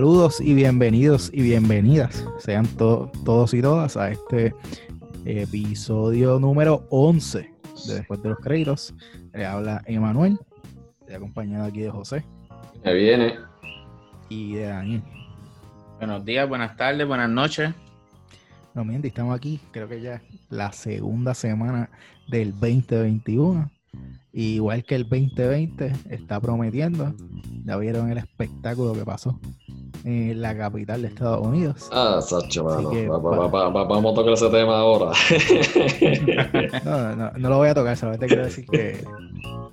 Saludos y bienvenidos y bienvenidas sean todos y todas a este episodio número 11 de Después de los Créditos. Le habla Emanuel, estoy acompañado aquí de José. Me viene. Y de Daniel. Buenos días, buenas tardes, buenas noches. No, miente, estamos aquí, creo que ya es la segunda semana del 2021. igual que el 2020 está prometiendo, ya vieron el espectáculo que pasó en la capital de Estados Unidos. Ah, Sacho, mano. vamos a tocar ese tema ahora. no, no, no, lo voy a tocar, solamente quiero decir que,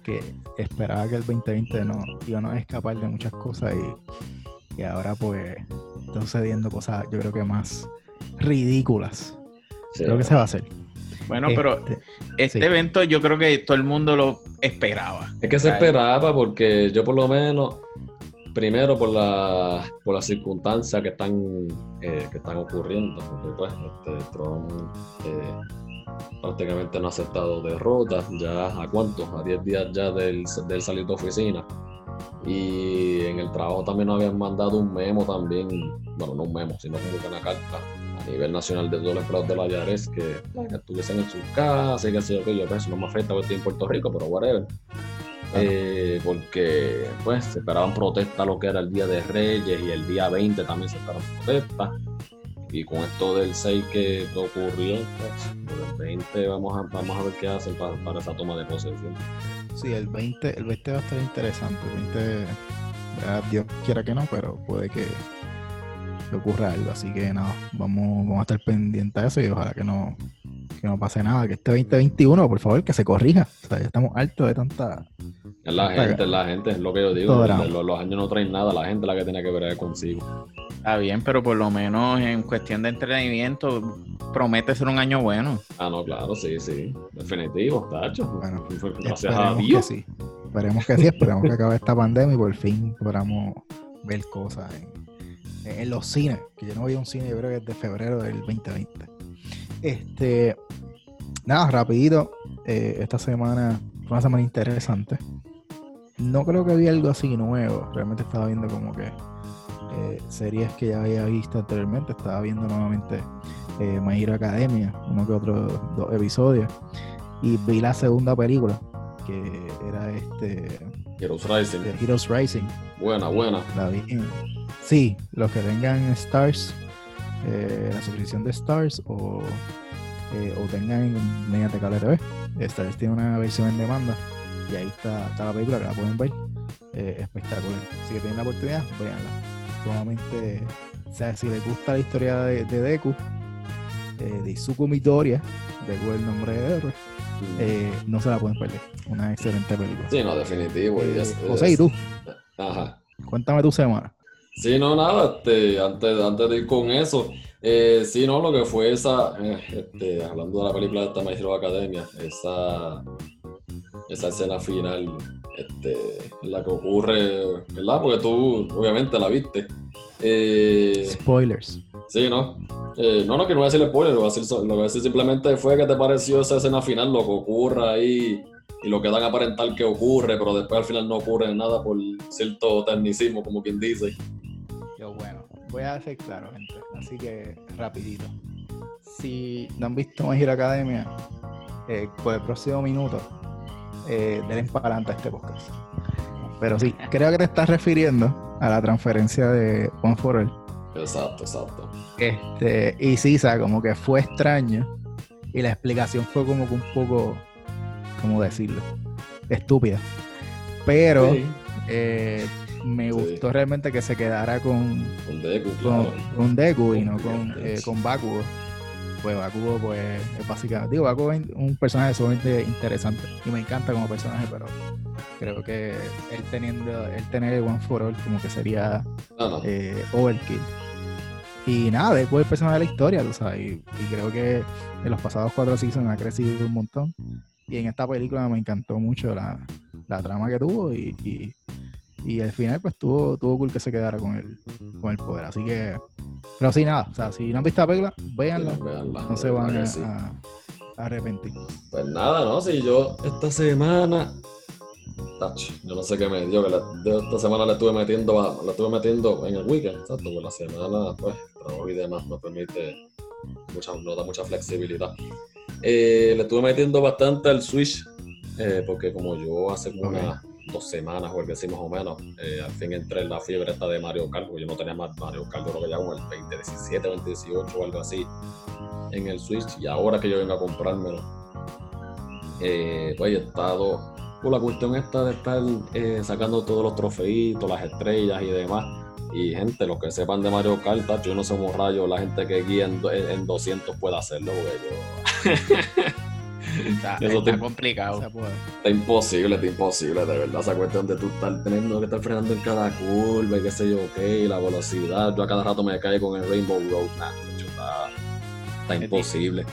que esperaba que el 2020 no iba a escapar de muchas cosas y, y ahora pues están sucediendo cosas yo creo que más ridículas. Creo que se va a hacer. Bueno, pero este, este evento yo creo que todo el mundo lo esperaba. Es que se esperaba porque yo por lo menos, primero por la, por las circunstancias que están, eh, que están ocurriendo, porque pues este, Trump eh, prácticamente no ha aceptado derrotas, ya a cuántos, a 10 días ya del, del salir de oficina. Y en el trabajo también nos habían mandado un memo también, bueno, no un memo, sino como una carta a nivel nacional de todos los empleados de la IARES que, estuviesen en sus casas y que sé yo, que yo, pues, no me afecta estoy en Puerto Rico, pero whatever. Eh, porque pues se esperaban protestas lo que era el día de Reyes y el día 20 también se esperaban protestas y con esto del 6 que ocurrió pues, el 20 vamos a, vamos a ver qué hacen para, para esa toma de posesión Sí, el 20, el 20 va a estar interesante. El 20, Dios quiera que no, pero puede que, ocurra algo. Así que nada, vamos, vamos a estar pendientes de eso y ojalá que no, que no pase nada. Que este 2021, por favor, que se corrija. O sea, ya estamos hartos de tanta. Es la gente, es la gente, es lo que yo digo. Los, los, años no traen nada, la gente es la que tiene que ver consigo. Está bien, pero por lo menos en cuestión de entretenimiento promete ser un año bueno. Ah, no, claro, sí, sí. Definitivo, tacho. Bueno, gracias a Dios. Que sí. Esperemos que sí, esperemos que acabe esta pandemia y por fin podamos ver cosas en, los cines. Que yo no voy un cine, yo creo que es de febrero del 2020. Este, nada, rapidito. Eh, esta semana fue una semana interesante. No creo que había algo así nuevo. Realmente estaba viendo como que eh, series que ya había visto anteriormente. Estaba viendo nuevamente eh, Academia, uno que otro dos episodios. Y vi la segunda película, que era este. Heroes Rising. Heroes Rising. Buena, buena. La vi. Sí, los que tengan Stars, eh, la suscripción de Stars o, eh, o tengan mediante cable TV. Stars tiene una versión en demanda y ahí está, está la película que la pueden ver. espectacular. Si que tienen la oportunidad, véanla sumamente, o sea, si les gusta la historia de, Deku, eh, de Izuku Midoriya, Deku es el nombre de héroe, eh, no se la pueden perder. Una excelente película. Sí, no, definitivo. Eh, José, ¿y tú? Ajá. Cuéntame tu semana. Sí, no, nada, este, antes, antes de ir con eso, eh, sí, no, lo que fue esa, eh, este, hablando de la película de esta My Hero Academia, esa, esa escena final este, la que ocurre, ¿verdad? Porque tú obviamente la viste. Spoilers. Sí, ¿no? Eh, no, no, que no voy a decir spoilers, lo voy a decir, simplemente fue que te pareció esa escena final, lo que ocurre ahí y lo que dan a aparentar que ocurre, pero después al final no ocurre nada por cierto tecnicismo, como quien dice. Yo, bueno, voy a ser claro, gente, así que rapidito. Si no han visto My Academia, eh, por el próximo minuto, eh, den para a este podcast. Pero sí, creo que te estás refiriendo a la transferencia de One for. Exacto, exacto. Este, y sea, como que fue extraño. Y la explicación fue como que un poco, ¿cómo decirlo? Estúpida. Pero eh, me gustó realmente que se quedara con, con Deku, con, Deku y no con, eh, con Bakugo pues Bakugo pues es básicamente, digo, Bakugo es un personaje sumamente interesante y me encanta como personaje, pero creo que él teniendo, él tener el One for All como que sería eh, overkill. Y nada, después el personaje de la historia, tú sabes, y, creo que en los pasados cuatro seasons ha crecido un montón. Y en esta película me encantó mucho la, trama que tuvo y, y, al final pues tuvo, tuvo cool que se quedara con el, con el poder. Así que pero sí, nada, o sea, si no han visto la película, véanla. no se van a, arrepentir. Pues nada, ¿no? Si yo esta semana yo no sé qué me dio, que esta semana le estuve metiendo, la estuve metiendo en el weekend, exacto, la semana, pues, trabajo y demás no permite, mucha, no da mucha flexibilidad. Eh, le estuve metiendo bastante al Switch, eh, porque como yo hace como unas dos semanas o algo así más o menos, eh, al fin entré en la fiebre esta de Mario Kart, porque yo no tenía más Mario Kart, creo que ya como el 2017, 2018 o algo así en el Switch, y ahora que yo vengo a comprármelo, pues he estado la cuestión esta de estar sacando todos los trofeitos, las estrellas y demás. Y gente, los que sepan de Mario Kart, yo no sé cómo rayo la gente que guía en, 200 puede hacerlo, está, está complicado. Está imposible, está imposible, de verdad. Esa cuestión de tú estar teniendo que estar frenando en cada curva y qué sé yo, ok, la velocidad. Yo a cada rato me cae con el Rainbow Road. está, está imposible.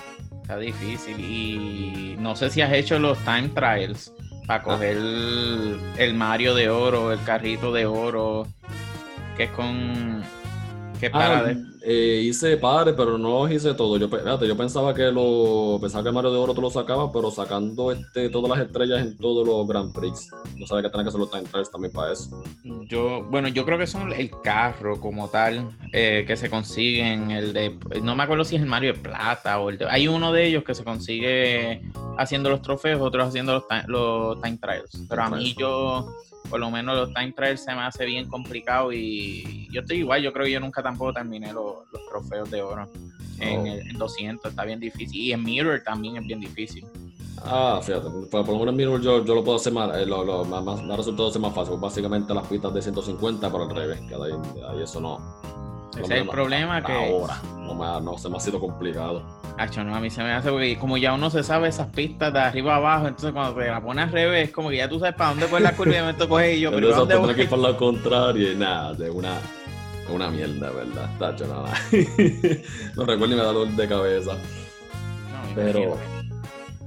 Está difícil. Y no sé si has hecho los time trials para coger el Mario de oro, el carrito de oro que es con... ¿Qué para ah, eh, hice pares, pero no los hice todos. Yo, yo pensaba que lo pensaba que Mario de Oro tú lo sacabas, pero sacando este, todas las estrellas en todos los Grand Prix. No sabía que tenía que hacer los time trials también para eso. Yo, bueno, yo creo que son el carro como tal, eh, que se consiguen, el de, no me acuerdo si es el Mario de Plata o el de, hay uno de ellos que se consigue haciendo los trofeos, otros haciendo los, los time trials. Pero a mí yo por lo menos los time trials se me hace bien complicado y yo estoy igual, yo creo que yo nunca tampoco terminé los, trofeos de oro en, 200, está bien difícil y en Mirror también es bien difícil. Ah, fíjate, por, lo menos en Mirror yo, yo lo puedo hacer más, eh, lo, lo, más, más, resultado ser más fácil, básicamente las pistas de 150 por al revés, que ahí, ahí eso no, ese es el problema que. Ahora, no, me, no se me ha sido complicado. No, a mí se me hace porque como ya uno se sabe esas pistas de arriba a abajo, entonces cuando te la pones al revés, como que ya tú sabes para dónde coger la curva y me coger y yo, pero ¿dónde voy? que ir por lo contrario y nada, de una, una mierda, ¿verdad? Tacho, nada. no recuerdo ni me da dolor de cabeza. No, me pero. Imagino,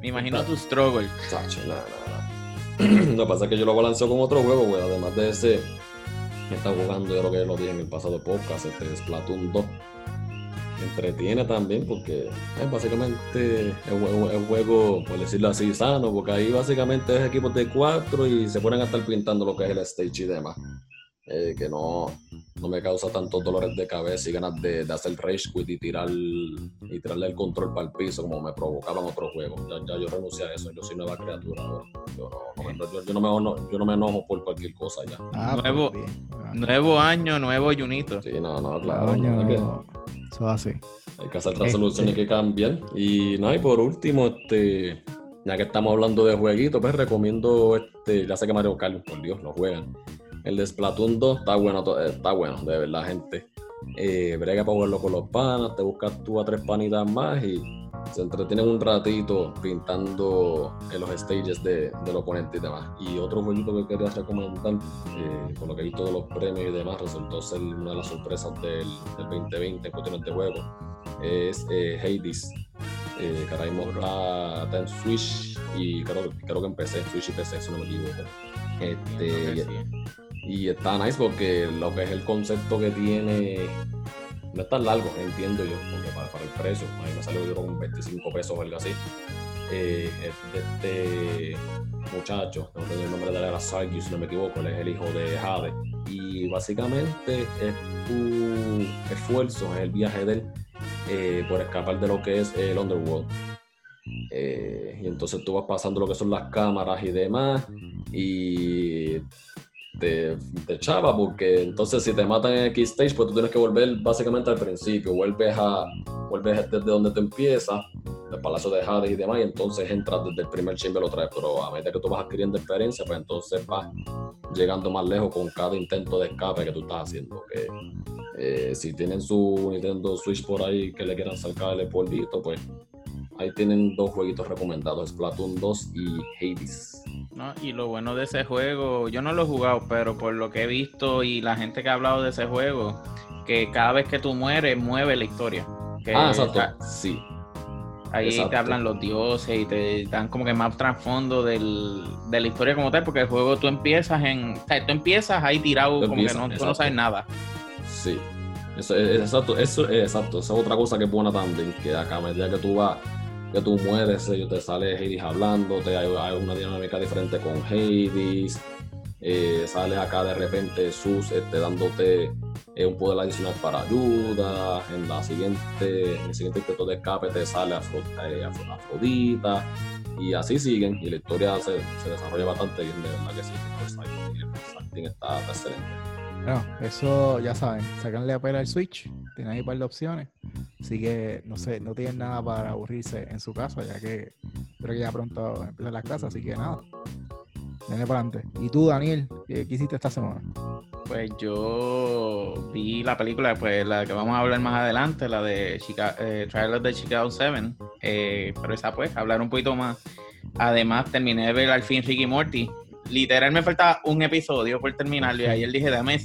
me imagino tu struggle. Tacho, nada, nada. Lo que pasa es que yo lo balanceo con otro juego, güey. Además de ese está jugando, yo creo que lo dije en el pasado podcast, este Splatoon 2. Entretiene también porque es básicamente el juego, por decirlo así, sano, porque ahí básicamente es equipos de cuatro y se ponen a estar pintando lo que es el stage y demás. Eh, que no, no, me causa tantos dolores de cabeza y ganas de, de, hacer rage quit y, tirar, y tirarle el control para el piso como me provocaban otros juegos. Ya, yo renuncié a eso, yo soy nueva criatura. Yo, no, me, yo no me enojo por cualquier cosa ya. Ah, nuevo, nuevo año, nuevo Junito. Sí, no, no, claro. eso así. Hay que hacer resoluciones este. que cambian. Y no, y por último, este ya que estamos hablando de jueguitos, pues recomiendo este, ya sé que Mario Kart, por Dios, lo juegan. El de Splatoon 2 está bueno, está bueno, de verdad, gente. Eh, brega para jugarlo con los panas, te buscas tú a tres panitas más y se entretienen un ratito pintando en los stages de, del oponente y demás. Y otro jueguito que quería recomendar, eh, con lo que he visto de los premios y demás, resultó ser una de las sorpresas del, 2020 en cuestiones de juego, es eh, Hades. Eh, que ahora mismo está, en Switch y creo, creo que en Switch y PC, si no me equivoco. Este, y está nice porque lo que es el concepto que tiene no es tan largo, entiendo yo, porque para, el precio, a mí me salió yo con 25 pesos o algo así. Eh, este muchacho, no tengo el nombre de la Sargi, si no me equivoco, él es el hijo de Jade. Y básicamente es tu esfuerzo, es el viaje de él eh, por escapar de lo que es el Underworld. Eh, y entonces tú vas pasando lo que son las cámaras y demás, y de, chava, porque entonces si te matan en X stage, pues tú tienes que volver básicamente al principio, vuelves a vuelves desde donde te empiezas, el Palacio de Hades y demás, y entonces entras desde el primer chamber otra vez, pero a medida que tú vas adquiriendo experiencia, pues entonces vas llegando más lejos con cada intento de escape que tú estás haciendo, que eh, si tienen su Nintendo Switch por ahí que le quieran sacar el polvito, pues ahí tienen dos jueguitos recomendados, Splatoon 2 y Hades. ¿No? Y lo bueno de ese juego, yo no lo he jugado, pero por lo que he visto y la gente que ha hablado de ese juego, que cada vez que tú mueres, mueve la historia. ah, exacto. sí. Ahí te hablan los dioses y te dan como que más trasfondo de la historia como tal, porque el juego tú empiezas en. O sea, tú empiezas ahí tirado como que no, tú no sabes nada. Sí. Eso, es, exacto, eso es exacto. Esa es otra cosa que es buena también, que acá a medida que tú vas que tú mueres, ellos te sale Hades hablándote, hay, hay una dinámica diferente con Hades, eh, sale acá de repente Sus este, dándote eh, un poder adicional para ayuda, en la siguiente, en el siguiente intento de escape te sale eh, Afrodita, y así siguen, y la historia se, desarrolla bastante bien, de verdad que sí, el está excelente. Bueno, eso ya saben, sacanle a pela el Switch, tienen ahí un par de opciones, así que no sé, no tienen nada para aburrirse en su casa, ya que creo que ya pronto empiezan las clases, así que nada, Viene para adelante. ¿Y tú, Daniel, qué, hiciste esta semana? Pues yo vi la película, pues la que vamos a hablar más adelante, la de Chica eh, Trailer de Chicago 7, eh, pero esa pues, hablar un poquito más. Además, terminé de ver al fin Ricky Morty. Literal me faltaba un episodio por terminarlo y ayer dije, déjame,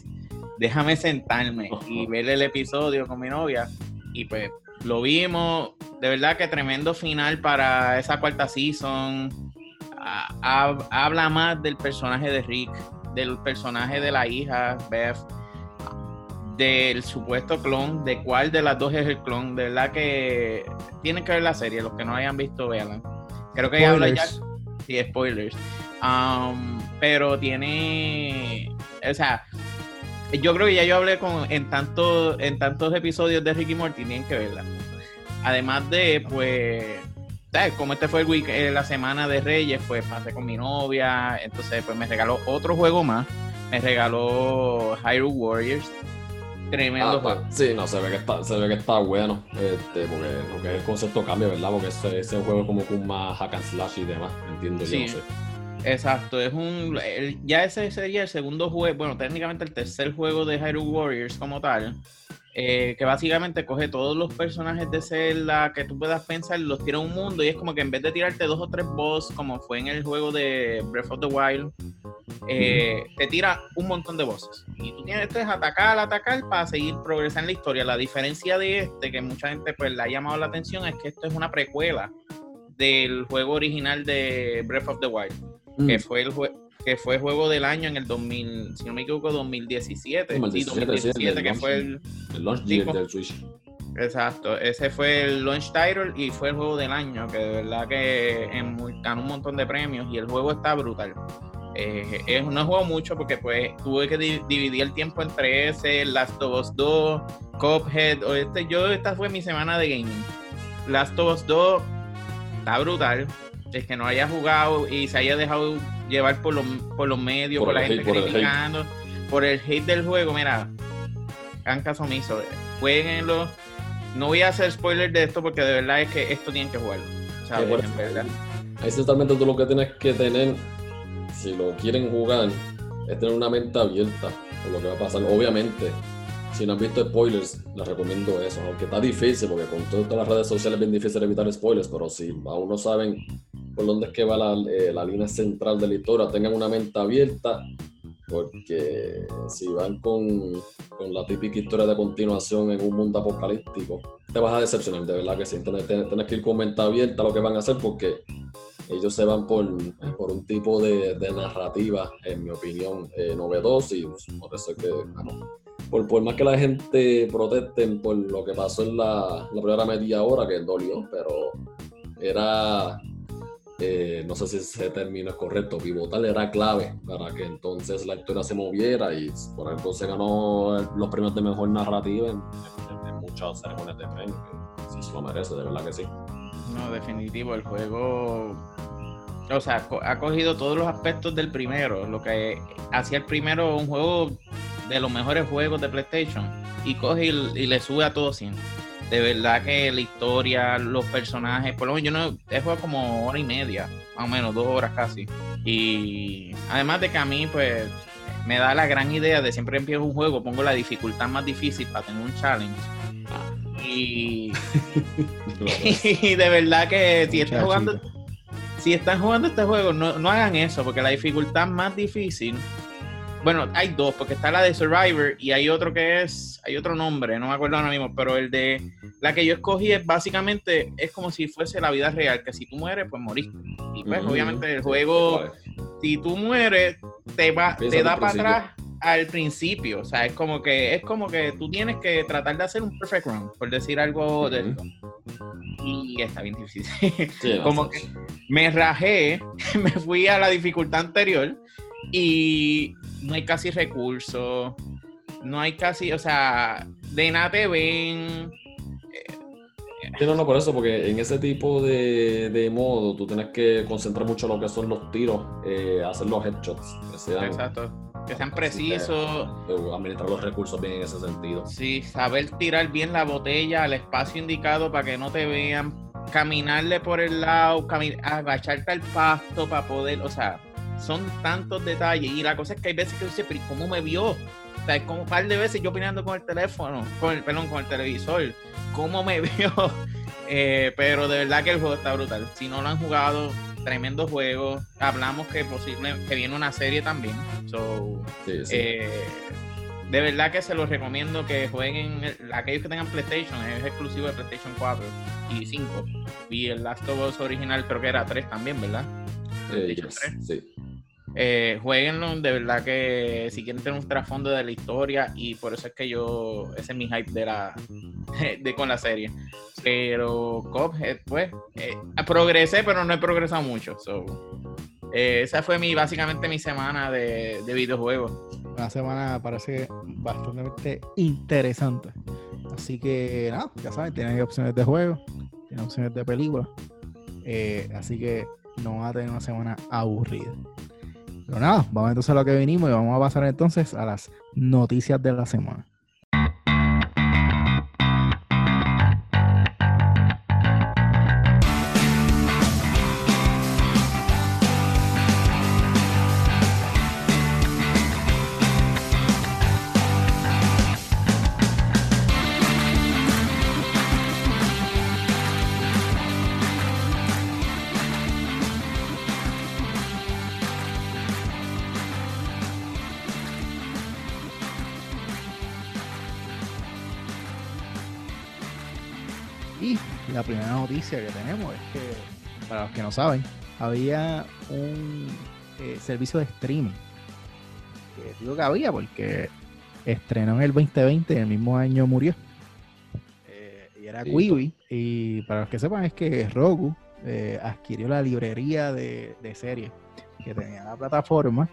déjame sentarme y ver el episodio con mi novia. Y pues lo vimos, de verdad que tremendo final para esa cuarta season habla más del personaje de Rick, del personaje de la hija, Beth, del supuesto clon, de cuál de las dos es el clon. De verdad que tienen que ver la serie, los que no hayan visto, vean. Creo que habla ya. Sí, spoilers. Um, pero tiene. O sea, yo creo que ya yo hablé con en tanto, en tantos episodios de Ricky Morty, tienen que verla. Además de, pues como este fue el week, eh, la semana de Reyes, pues pasé con mi novia, entonces pues me regaló otro juego más, me regaló Hyrule Warriors, tremendo ah, Sí, no, se ve que está, se ve que está bueno, este, porque que el concepto cambia, ¿verdad? Porque ese, ese juego es como con más hack and slash y demás, entiendo yo, no sé. Exacto, es un. ya ese sería el segundo juego, bueno, técnicamente el tercer juego de Hyrule Warriors como tal. Eh, que básicamente coge todos los personajes de Zelda que tú puedas pensar, los tira a un mundo y es como que en vez de tirarte dos o tres boss, como fue en el juego de Breath of the Wild, eh, te tira un montón de bosses. Y tú tienes que atacar, atacar para seguir progresando en la historia. La diferencia de este, que mucha gente pues le ha llamado la atención, es que esto es una precuela del juego original de Breath of the Wild, que mm. fue el juego que fue juego del año en el 2000, si no me equivoco, 2017. 2017, que fue el, el launch del Switch. Exacto, ese fue el launch title y fue el juego del año, que de verdad que ganó un montón de premios y el juego está brutal. Eh, no juego mucho porque pues tuve que dividir el tiempo entre ese, Last of Us 2, Cuphead, o este, yo esta fue mi semana de gaming. Last of Us 2 está brutal, es que no haya jugado y se haya dejado llevar por los, por los medios, por, la gente criticando, por el, hate del juego, mira, hagan caso omiso, jueguenlo. No voy a hacer spoiler de esto porque de verdad es que esto tienen que jugarlo. Es totalmente todo lo que tienes que tener, si lo quieren jugar, es tener una mente abierta por lo que va a pasar. Obviamente, si no han visto spoilers, les recomiendo eso. Aunque está difícil, porque con todas las redes sociales es bien difícil evitar spoilers, pero si aún no saben por dónde es que va la, eh, la, línea central de la historia, tengan una mente abierta, porque si van con, con, la típica historia de continuación en un mundo apocalíptico, te vas a decepcionar, de verdad que sí. Entonces tienes que ir con mente abierta lo que van a hacer, porque ellos se van por, por un tipo de, de narrativa, en mi opinión, eh, novedoso y por eso es que, por, por, más que la gente protesten por lo que pasó en la, la primera media hora, que dolió, pero era eh, no sé si ese término es correcto, pivotal era clave para que entonces la historia se moviera y por se ganó los premios de mejor narrativa en, muchas ceremonias de premios. Sí, se lo merece, de verdad que sí. No, definitivo, el juego, o sea, ha cogido todos los aspectos del primero, lo que hacía el primero un juego de los mejores juegos de PlayStation y coge y, le sube a todo siempre de verdad que la historia, los personajes, por lo menos yo no he jugado como hora y media, más o menos, dos horas casi. Y además de que a mí, pues, me da la gran idea de siempre empiezo un juego, pongo la dificultad más difícil para tener un challenge. Y, y de verdad que si están jugando, si están jugando este juego, no, no hagan eso, porque la dificultad más difícil bueno, hay dos, porque está la de Survivor y hay otro que es, hay otro nombre, no me acuerdo ahora mismo, pero el de la que yo escogí es básicamente, es como si fuese la vida real, que si tú mueres, pues moriste. Y pues obviamente el juego, si tú mueres, te va, te da para atrás al principio. O sea, es como que, es como que tú tienes que tratar de hacer un perfect run, por decir algo de esto. Y está bien difícil. como que me rajé, me fui a la dificultad anterior y no hay casi recursos, no hay casi, o sea, de nada te ven. Sí, no, no, por eso, porque en ese tipo de, de modo tú tienes que concentrar mucho lo que son los tiros, eh, hacer los headshots. Exacto que sean precisos. Administrar los recursos bien en ese sentido. Sí, saber tirar bien la botella al espacio indicado para que no te vean, caminarle por el lado, agacharte al pasto para poder, o sea, son tantos detalles. Y la cosa es que hay veces que dice, pero ¿cómo me vio? O sea, es como un par de veces yo opinando con el teléfono, con el, perdón, con el televisor, ¿cómo me vio? Eh, pero de verdad que el juego está brutal. Si no lo han jugado, tremendo juego. Hablamos que posible que viene una serie también. So, eh, de verdad que se los recomiendo que jueguen. aquellos que tengan PlayStation, es exclusivo de PlayStation 4 y 5. Y el Last of Us original creo que era 3 también, ¿verdad? Eh, sí. Eh, jueguenlo, de verdad que si quieren tener un trasfondo de la historia y por eso es que yo, ese es mi hype de la de, con la serie. Pero Cuphead, pues, eh, progresé, pero no he progresado mucho. Eh, esa fue mi, básicamente mi semana de, de videojuegos. Una semana parece bastante interesante. Así que nada, ya saben, tienen opciones de juego, tienen opciones de película. así que no va a tener una semana aburrida. Pero nada, vamos entonces a lo que venimos y vamos a pasar entonces a las noticias de la semana. Noticia que tenemos es que, para los que no saben, había un eh, servicio de streaming. Que digo que había porque estrenó en el 2020 y el mismo año murió. Eh, y era Quibi. Y para los que sepan es que Roku eh, adquirió la librería de, de series que tenía la plataforma,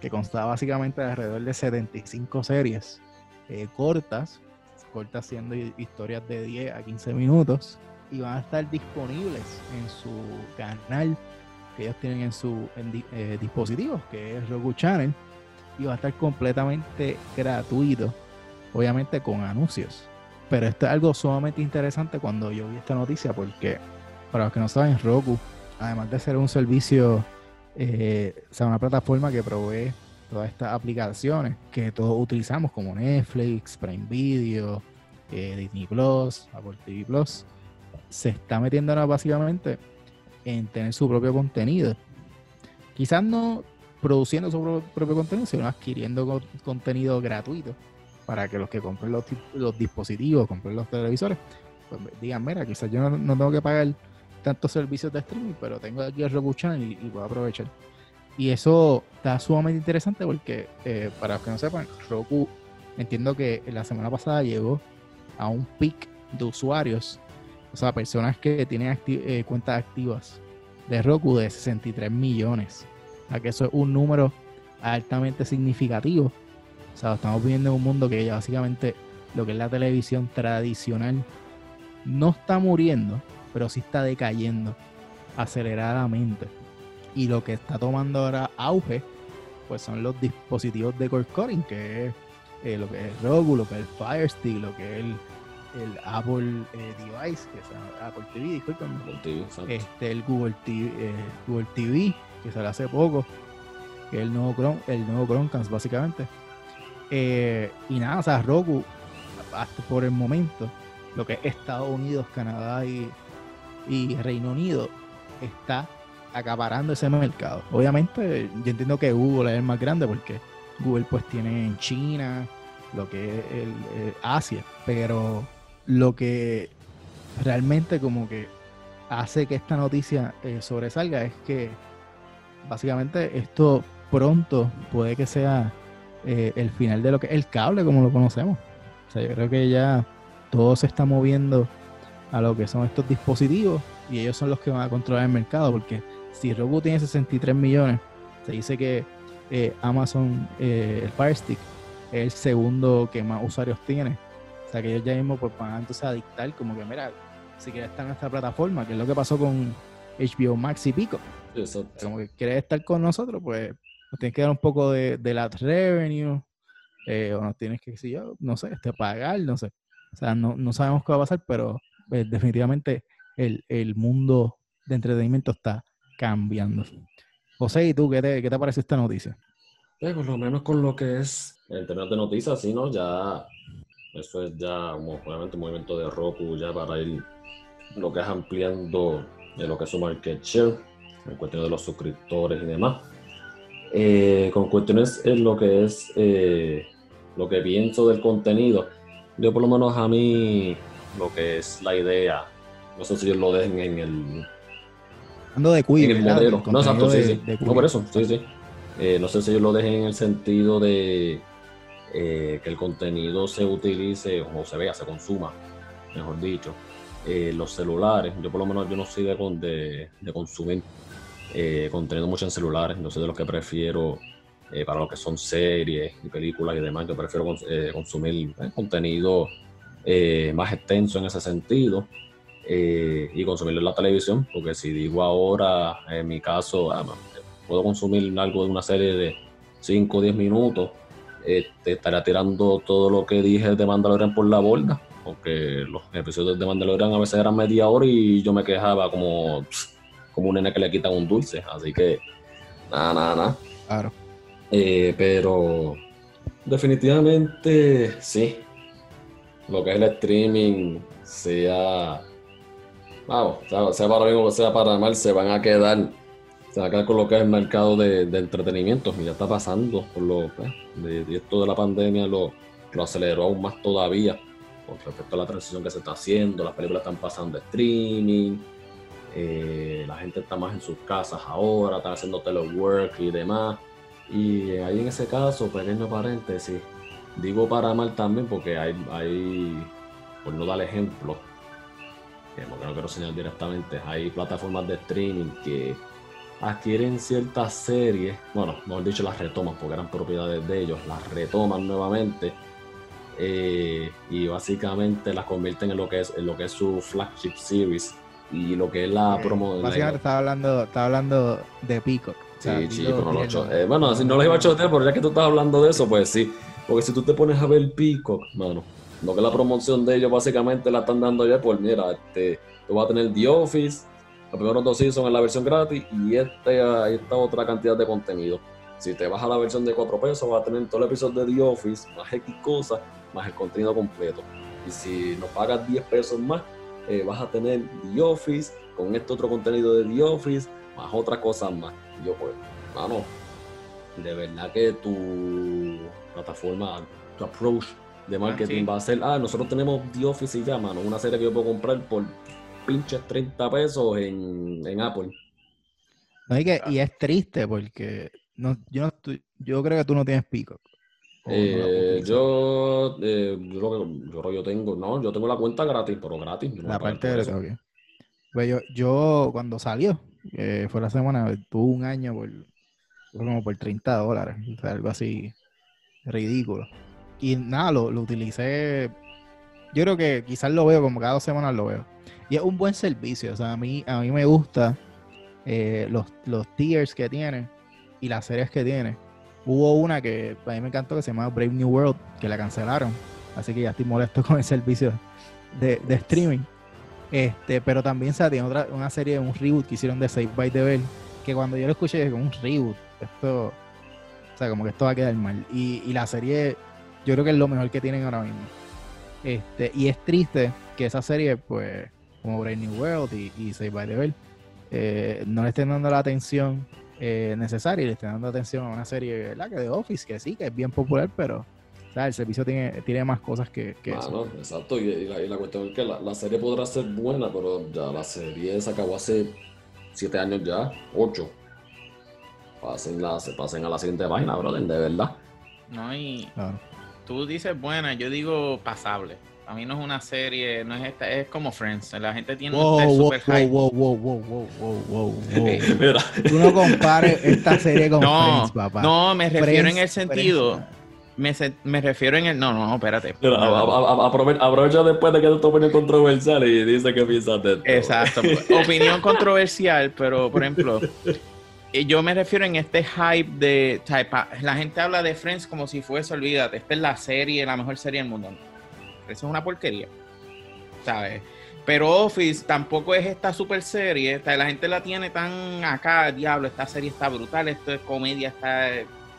que constaba básicamente de alrededor de 75 series cortas, cortas siendo historias de 10 a 15 minutos, y van a estar disponibles en su canal que ellos tienen en su eh, dispositivos, que es Roku Channel, y va a estar completamente gratuito, obviamente con anuncios. Pero esto es algo sumamente interesante cuando yo vi esta noticia, porque para los que no saben, Roku, además de ser un servicio, eh, o sea, una plataforma que provee todas estas aplicaciones que todos utilizamos, como Netflix, Prime Video, eh, Disney Plus, Apple TV Plus, se está metiendo ahora básicamente en tener su propio contenido. Quizás no produciendo su propio contenido, sino adquiriendo contenido gratuito para que los que compren los, dispositivos, compren los televisores, pues digan, mira, quizás yo no, tengo que pagar tantos servicios de streaming, pero tengo aquí el Roku Channel y, puedo aprovechar. Y eso está sumamente interesante porque, eh, para los que no sepan, Roku, entiendo que la semana pasada llegó a un pic de usuarios o sea, personas que tienen eh, cuentas activas de Roku de 63 millones. O sea, que eso es un número altamente significativo. O sea, estamos viviendo en un mundo que ya básicamente lo que es la televisión tradicional no está muriendo, pero sí está decayendo aceleradamente. Y lo que está tomando ahora auge, pues son los dispositivos de core coding, que es eh, lo que es Roku, lo que es el Fire Stick, lo que es el el Apple eh, device, que es Apple TV, disculpen, este, el Google TV, eh, Google TV, que sale hace poco, que es el nuevo, Chrome, el nuevo Chromecast básicamente. Eh, y nada, o sea, Roku, hasta por el momento, lo que es Estados Unidos, Canadá y, y Reino Unido, está acaparando ese mercado. Obviamente, yo entiendo que Google es el más grande porque Google pues tiene en China, lo que es el Asia, pero lo que realmente como que hace que esta noticia eh, sobresalga es que básicamente esto pronto puede que sea eh, el final de lo que es el cable como lo conocemos. O sea, yo creo que ya todo se está moviendo a lo que son estos dispositivos y ellos son los que van a controlar el mercado porque si Roku tiene 63 millones, se dice que eh, Amazon, eh, el Fire Stick, es el segundo que más usuarios tiene. O sea que ellos ya mismo pues, van a entonces a dictar como que, mira, si quieres estar en esta plataforma, que es lo que pasó con HBO Max y Pico. Como que quieres estar con nosotros, pues nos tienes que dar un poco de, de la revenue, eh, o nos tienes que, si yo, no sé, este, pagar, no sé. O sea, no, no sabemos qué va a pasar, pero pues, definitivamente el, el, mundo de entretenimiento está cambiando. José, ¿y tú qué te, qué te parece esta noticia? Pues por lo menos con lo que es en términos de noticias, sí, ¿no? Ya, eso es ya, obviamente, un movimiento de Roku ya para ir lo que es ampliando de lo que es su market share, en cuestión de los suscriptores y demás. Eh, con cuestiones en lo que es eh, lo que pienso del contenido, yo por lo menos a mí lo que es la idea, no sé si ellos lo dejen en el, Ando de en el modelo. No, exacto, sí, sí. no, por eso, sí, sí. Eh, no sé si ellos lo dejen en el sentido de que el contenido se utilice o se vea, se consuma, mejor dicho, los celulares. Yo por lo menos yo no soy de, de, de consumir eh, contenido mucho en celulares. No sé de lo que prefiero eh, para lo que son series y películas y demás. Yo prefiero eh, consumir eh, contenido más extenso en ese sentido y consumirlo en la televisión. Porque si digo ahora, en mi caso, ah, puedo consumir algo de una serie de 5 o 10 minutos, este, estaría tirando todo lo que dije de Mandalorian por la borda. Porque los episodios de Mandalorian a veces eran media hora y yo me quejaba como como un nene que le quitan un dulce. Así que, nada, nada, nada. Claro. Eh, pero definitivamente sí. Lo que es el streaming, sea, vamos, sea, para bien o sea para mal, se van a quedar, se van a quedar con lo que es el mercado de, entretenimiento. Y ya está pasando por lo pues, de, esto de la pandemia lo, lo aceleró aún más todavía con respecto a la transición que se está haciendo. Las películas están pasando de streaming eh, la gente está más en sus casas ahora, está haciendo telework y demás. Y ahí en ese caso, pequeño paréntesis, digo para mal también porque hay, hay por no dar ejemplo, que no quiero señalar directamente, hay plataformas de streaming que adquieren ciertas series, bueno, mejor dicho, las retoman porque eran propiedades de ellos, las retoman nuevamente eh, y básicamente las convierten en lo que es, en lo que es su flagship series y lo que es la promo. Básicamente estaba hablando, estaba hablando de Peacock. Sí, sí, pero no eh, bueno, si no lo iba a chotear, pero ya que tú estás hablando de eso, pues sí. Porque si tú te pones a ver Peacock, mano, lo que es la promoción de ellos básicamente la están dando ya, pues mira, este, tú vas a tener The Office, los primeros dos seasons en la versión gratis y este, esta otra cantidad de contenido. Si te vas a la versión de 4 pesos, vas a tener todo el episodio de The Office, más X cosas, más el contenido completo. Y si no pagas 10 pesos más, eh, vas a tener The Office, con este otro contenido de The Office, más otras cosas más. yo, pues, mano, de verdad que tu plataforma, tu approach de ah, marketing va a ser, ah, nosotros tenemos The Office y ya, mano, una serie que yo puedo comprar por pinches 30 pesos en, en Apple. y, es triste porque no, yo, yo creo que tú no tienes Peacock. Eh, yo, eh, yo, yo, tengo, no, yo tengo la cuenta gratis, pero gratis. la parte de pues yo, yo, cuando salió, eh, fue la semana, tuve un año por como por 30 dólares, algo así ridículo. Y nada, lo, lo, utilicé. Yo creo que quizás lo veo como cada dos semanas lo veo. Y es un buen servicio, o sea, a mí, a mí me gusta eh, los, los tiers que tiene y las series que tiene Hubo una que a mí me encantó que se llama Brave New World, que la cancelaron. Así que ya estoy molesto con el servicio de, streaming. Este, pero también se tiene otra, una serie, un reboot que hicieron de Save by the Bell, que cuando yo lo escuché dije, un reboot, esto, o sea, como que esto va a quedar mal. Y, la serie, yo creo que es lo mejor que tienen ahora mismo. Este, y es triste que esa serie, pues, como Brave New World y, y Save by the Bell, eh, no le estén dando la atención eh, necesaria y le estén dando atención a una serie ¿verdad? que de Office, que sí, que es bien popular, pero el servicio tiene, tiene más cosas que, que eso. Exacto, y, la, cuestión es que la, serie podrá ser buena, pero ya la serie se acabó hace siete años ya, ocho. Pasen, la, se pasen a la siguiente página, brother, de verdad. No, y tú dices buena, yo digo pasable. A mí no es una serie, no es esta, es como Friends. La gente tiene Wow, un wow, super hype. wow, wow, wow, wow, wow, wow, wow. Mira, Tú no compares esta serie con No, Friends, papá. no, me refiero en el sentido. Friends. Me, se- me refiero en el. No, no, espérate. mira, a- a- a- aprove- aprovecha después de que tu opinión controversial y dice que piensas de esto. Exacto. pues, Opinión controversial, pero por ejemplo, eh, yo me refiero en este hype de. pa- La gente habla de Friends como si fuese, olvídate, esta es la serie, la mejor serie del mundo. Eso es una porquería. ¿Sabes? Pero Office tampoco es esta super serie. o sea, la gente la tiene tan acá, diablo, esta serie está brutal, esto es comedia, está.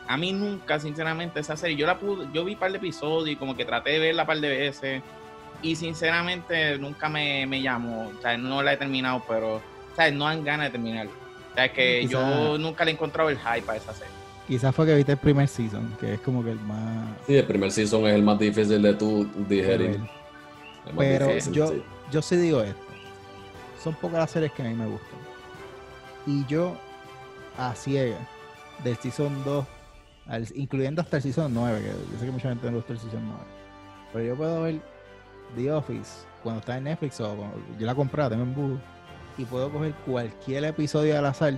A mí nunca, sinceramente, esa serie, yo la pude, yo vi un par de episodios y como que traté de verla un par de veces y sinceramente nunca me, me llamó, o sea, no la he terminado, pero, o sea, no han ganas de terminarla. O sea, que Quizá- yo nunca le he encontrado el hype a esa serie. Quizás fue que viste el primer season, que es como que el más. Sí, el primer season es el más difícil de tu digerir. El Pero difícil, yo, sí. yo sí digo esto. Son pocas las series que a mí me gustan. Y yo, a ciega, del season 2, al- incluyendo hasta el season 9, que yo sé que mucha gente no gusta el season 9. Pero yo puedo ver The Office cuando está en Netflix o cuando yo la compré, tengo en Google, y puedo coger cualquier episodio al azar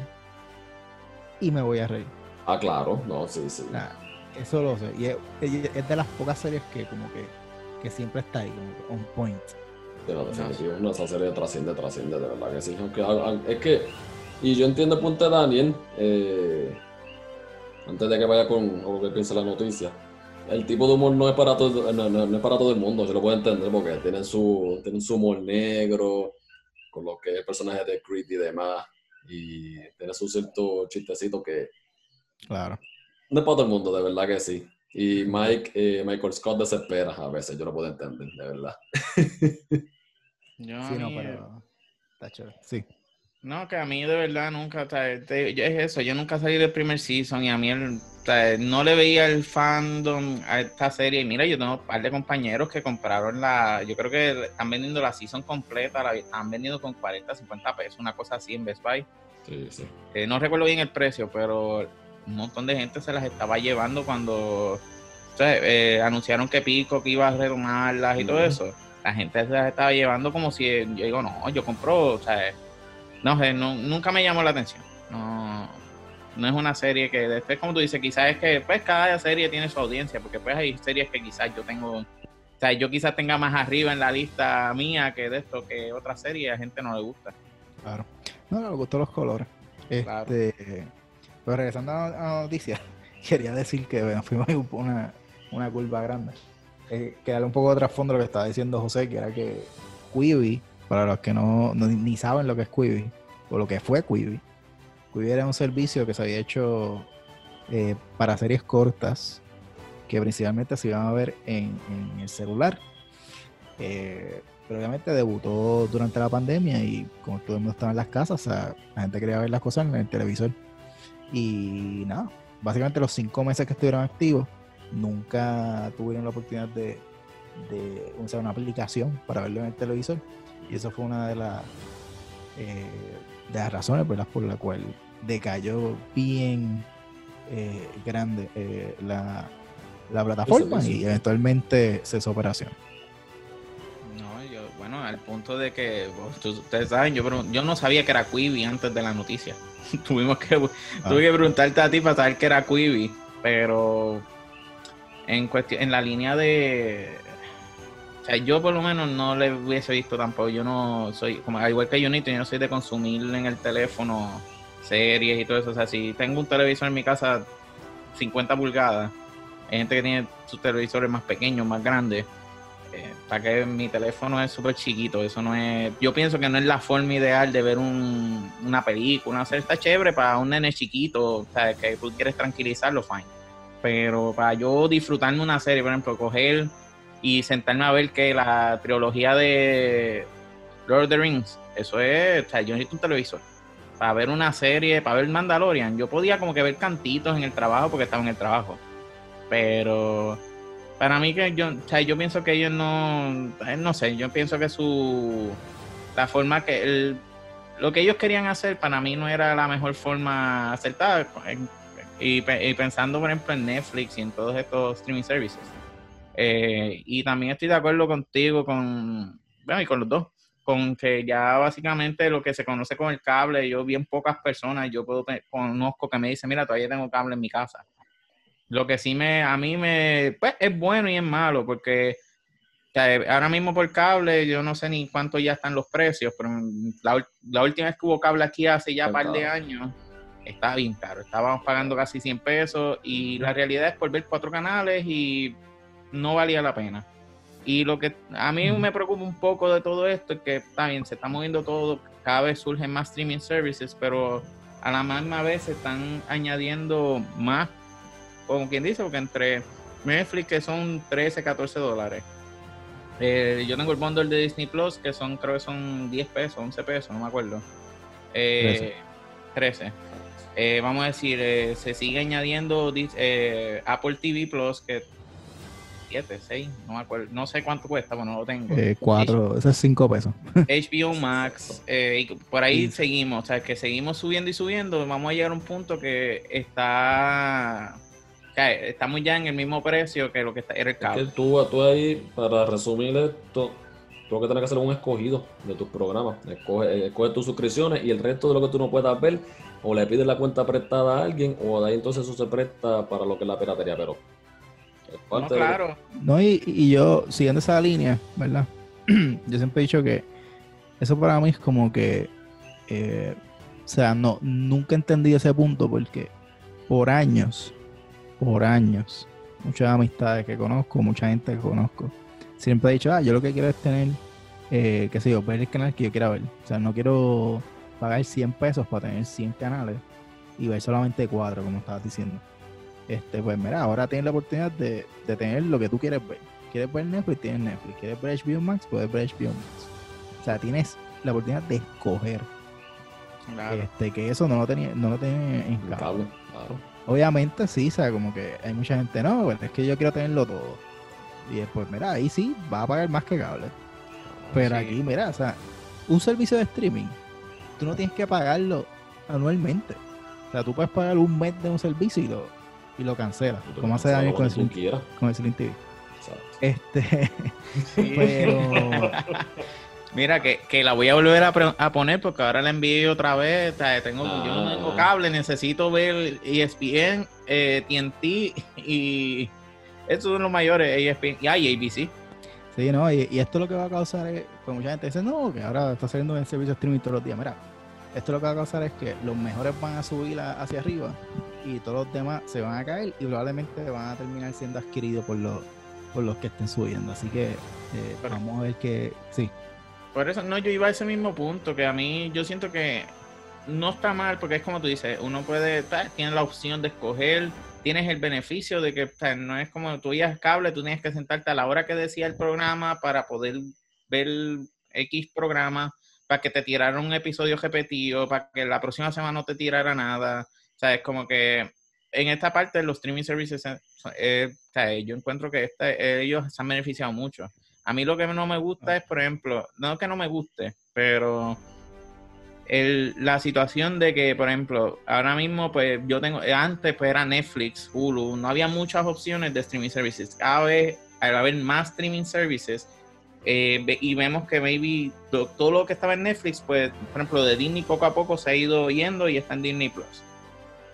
y me voy a reír. Ah, claro, no, sí, sí. Nah, eso lo sé. Y es, es de las pocas series que como que, que siempre está ahí, como on point. Sí, no, definitivo, no, esa serie trasciende, trasciende, de verdad que sí. Aunque, es que, y yo entiendo el punto de Daniel, eh, antes de que vaya con lo que piensa la noticia, el tipo de humor no es para todo, no, no- no es para todo el mundo, se lo puede entender, porque tienen su, tienen su humor negro, con lo que es el personaje de Creed y demás, y tiene su cierto chistecito que Claro. no es para todo el mundo, de verdad que sí. Y Mike, eh, Michael Scott desespera a veces, yo lo puedo entender, de verdad. Yo Sí, no, pero está chévere. Sí. No, que a mí de verdad nunca, o sea, te- yo- es eso, yo nunca salí del primer season y a mí el- o sea, no le veía el fandom a esta serie. Y mira, yo tengo un par de compañeros que compraron la, yo creo que están vendiendo la season completa, la han vendido con 40, 50 pesos, una cosa así en Best Buy. Sí, sí. Eh, no recuerdo bien el precio, pero un montón de gente se las estaba llevando cuando o sea, eh, anunciaron que Pico que iba a retomarlas y todo eso. La gente se las estaba llevando como si yo digo, no, yo compro, o sea, no sé, no, nunca me llamó la atención. No, no es una serie que después, como tú dices, quizás es que pues cada serie tiene su audiencia, porque pues hay series que quizás yo tengo, o sea, yo quizás tenga más arriba en la lista mía que de esto, que otra serie, a gente no le gusta. Claro. No, no, me gustó los colores. Claro. Pero regresando a la noticia, quería decir que bueno, fuimos una, una curva grande. Eh, un poco de trasfondo lo que estaba diciendo José, que era que Quibi, para los que no, ni saben lo que es Quibi, o lo que fue Quibi, Quibi era un servicio que se había hecho eh, para series cortas, que principalmente se iban a ver en, el celular. Eh, pero obviamente debutó durante la pandemia y como todo el mundo estaba en las casas, la gente quería ver las cosas en el televisor. Y nada, básicamente los cinco meses que estuvieron activos, nunca tuvieron la oportunidad de, de usar una aplicación para verlo en el televisor. Y eso fue una de las eh, de las razones ¿verdad? por la cual decayó bien eh, grande eh, la, la plataforma y eventualmente cesó operación. Bueno, al punto de que pues, tú- ustedes saben, yo, yo no sabía que era Quibi antes de la noticia. Tuvimos que, Ah. tuve que preguntarte a ti para saber que era Quibi, pero en cuestión, en la línea de, o sea, yo por lo menos no le hubiese visto tampoco. Yo no soy, como al igual que Junito, yo no soy de consumir en el teléfono series y todo eso. O sea, si tengo un televisor en mi casa 50 pulgadas, hay gente que tiene sus televisores más pequeños, más grandes. Que mi teléfono es súper chiquito, eso no es. Yo pienso que no es la forma ideal de ver un- una película. Una serie está chévere para un nene chiquito, o sea, que tú quieres tranquilizarlo, fine. Pero para yo disfrutarme una serie, por ejemplo, coger y sentarme a ver que la trilogía de Lord of the Rings, eso es. O sea, yo necesito un televisor. Para ver una serie, para ver Mandalorian, yo podía como que ver cantitos en el trabajo porque estaba en el trabajo. Pero para mí que yo, o sea, yo pienso que ellos no, eh, no sé, yo pienso que su, la forma que, el, lo que ellos querían hacer para mí no era la mejor forma acertada. En- Y, y pensando, por ejemplo, en Netflix y en todos estos streaming services. Eh, y también estoy de acuerdo contigo con, bueno, y con los dos, con que ya básicamente lo que se conoce con el cable, yo bien pocas personas, yo puedo conozco que me dicen, mira, todavía tengo cable en mi casa. Lo que sí me, a mí me, pues es bueno y es malo, porque ahora mismo por cable, yo no sé ni cuánto ya están los precios, pero la, la última vez que hubo cable aquí hace ya un par de años, estaba bien caro. Estábamos pagando casi 100 pesos y la realidad es por ver cuatro canales y no valía la pena. Y lo que a mí me preocupa un poco de todo esto es que está bien, se está moviendo todo, cada vez surgen más streaming services, pero a la misma vez se están añadiendo más, como quien dice, porque entre Netflix que son 13, 14 dólares. Eh, yo tengo el bundle de Disney Plus que son, creo que son 10 pesos, 11 pesos, no me acuerdo. 13. Eh, eh, vamos a decir, se sigue añadiendo Apple TV Plus que 7, 6, no me acuerdo, no sé cuánto cuesta, bueno, no lo tengo. 4, ese es 5 pesos. HBO Max, eh, y por ahí seguimos, o sea, que seguimos subiendo y subiendo, vamos a llegar a un punto que está estamos ya en el mismo precio que lo que era el cable. Es que tú, tú ahí, para resumir esto, tú que tener que hacer un escogido de tus programas. Escoge, escoge, tus suscripciones y el resto de lo que tú no puedas ver, o le pides la cuenta prestada a alguien, o de ahí entonces eso se presta para lo que es la piratería. Pero no, claro. No, y, yo, siguiendo esa línea, ¿verdad? yo siempre he dicho que eso para mí es como que, eh, o sea, no, nunca entendí ese punto porque por años, por años, muchas amistades que conozco, mucha gente que conozco, siempre he dicho, ah, yo lo que quiero es tener, eh, qué sé yo, ver el canal que yo quiera ver. O sea, no quiero pagar 100 pesos para tener 100 canales y ver solamente 4, como estabas diciendo este, pues mira, ahora tienes la oportunidad de, tener lo que tú quieres ver. ¿Quieres ver Netflix? Tienes Netflix. ¿Quieres ver HBO Max? Puedes ver HBO Max. O sea, tienes la oportunidad de escoger. Este, que eso no lo tenía, no lo tenía en cable. Obviamente sí, o sea, como que hay mucha gente, no, es que yo quiero tenerlo todo. Y después, mira, ahí sí va a pagar más que cable. Pero aquí, mira, o sea, un servicio de streaming, tú no tienes que pagarlo anualmente. O sea, tú puedes pagar un mes de un servicio y lo, y lo cancela. Como hace Daniel con, el Slim, con el Slim TV. Este, pero... Mira, que, que, la voy a volver a, poner porque ahora la envié otra vez. tengo, Yo no tengo ah. cable, necesito ver ESPN, eh, TNT y estos son los mayores, ESPN y ABC. Sí, no, y, esto lo que va a causar es, pues mucha gente dice, no, que ahora está saliendo en servicio de streaming todos los días. Mira, esto lo que va a causar es que los mejores van a subir hacia arriba y todos los demás se van a caer y probablemente van a terminar siendo adquiridos por los, por los que estén subiendo. Así que eh, vamos a ver que sí. Por eso, no, yo iba a ese mismo punto, que a mí yo siento que no está mal, porque es como tú dices, uno puede, tiene la opción de escoger, tienes el beneficio de que no es como tú ya cable, tú tienes que sentarte a la hora que decía el programa para poder ver X programa, para que te tirara un episodio repetido, para que la próxima semana no te tirara nada sea, es como que en esta parte los streaming services, eh, yo encuentro que ellos se han beneficiado mucho. A mí lo que no me gusta es, por ejemplo, no que no me guste, pero la situación de que, por ejemplo, ahora mismo, pues yo tengo, antes pues era Netflix, Hulu, no había muchas opciones de streaming services. Cada vez, al haber más streaming services, eh, y vemos que maybe todo lo que estaba en Netflix, pues, por ejemplo, de Disney poco a poco se ha ido yendo y está en Disney Plus.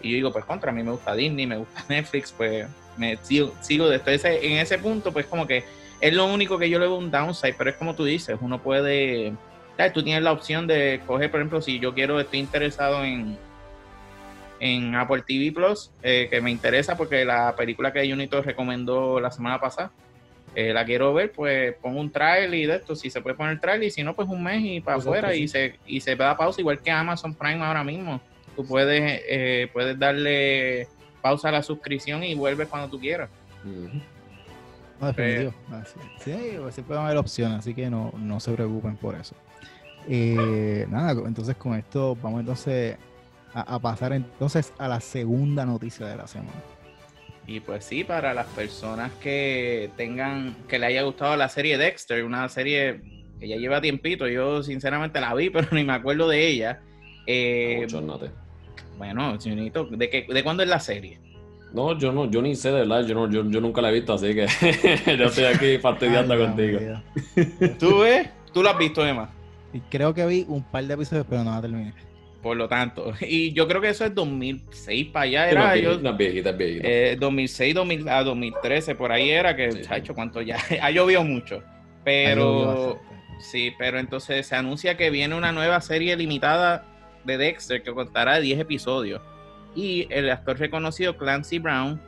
Y yo digo, pues contra, a mí me gusta Disney, me gusta Netflix, pues me sigo, sigo desde en ese punto, pues como que es lo único que yo le veo un downside, pero es como tú dices, uno puede, tú tienes la opción de coger, por ejemplo, si yo quiero, estoy interesado en, en Apple TV Plus, eh, que me interesa porque la película que Unito recomendó la semana pasada, eh, la quiero ver, pues pongo un trailer y de esto, si se puede poner trailer, y si no, pues un mes y para afuera y se, y se da pausa, igual que Amazon Prime ahora mismo. Tú puedes, eh, puedes darle pausa a la suscripción y vuelves cuando tú quieras. No, definitivo. Sí, pues sí, pueden haber opciones, así que no, se preocupen por eso. Eh, nada, entonces con esto vamos entonces a, pasar entonces a la segunda noticia de la semana. Y pues sí, para las personas que tengan, que le haya gustado la serie Dexter, una serie que ya lleva tiempito, yo sinceramente la vi, pero ni me acuerdo de ella. Eh, Mucho, no bueno, señorito, ¿de, qué, ¿de cuándo es la serie? No, yo no, yo ni sé de verdad, yo, no, yo, yo nunca la he visto, así que yo estoy aquí fastidiando Ay, contigo. ¿Tú ves? ¿Tú lo has visto, Emma? Y creo que vi un par de episodios, pero no la terminé. Por lo tanto. Y yo creo que eso es 2006 para allá. Sí, no, Era es yo, viejita, eh, 2006 2000 a 2013, por ahí era que, Sí. chacho, cuánto ya. Ha llovido mucho. Pero. Sí, pero entonces se anuncia que viene una nueva serie limitada de Dexter que contará 10 episodios. Y el actor reconocido Clancy Brown,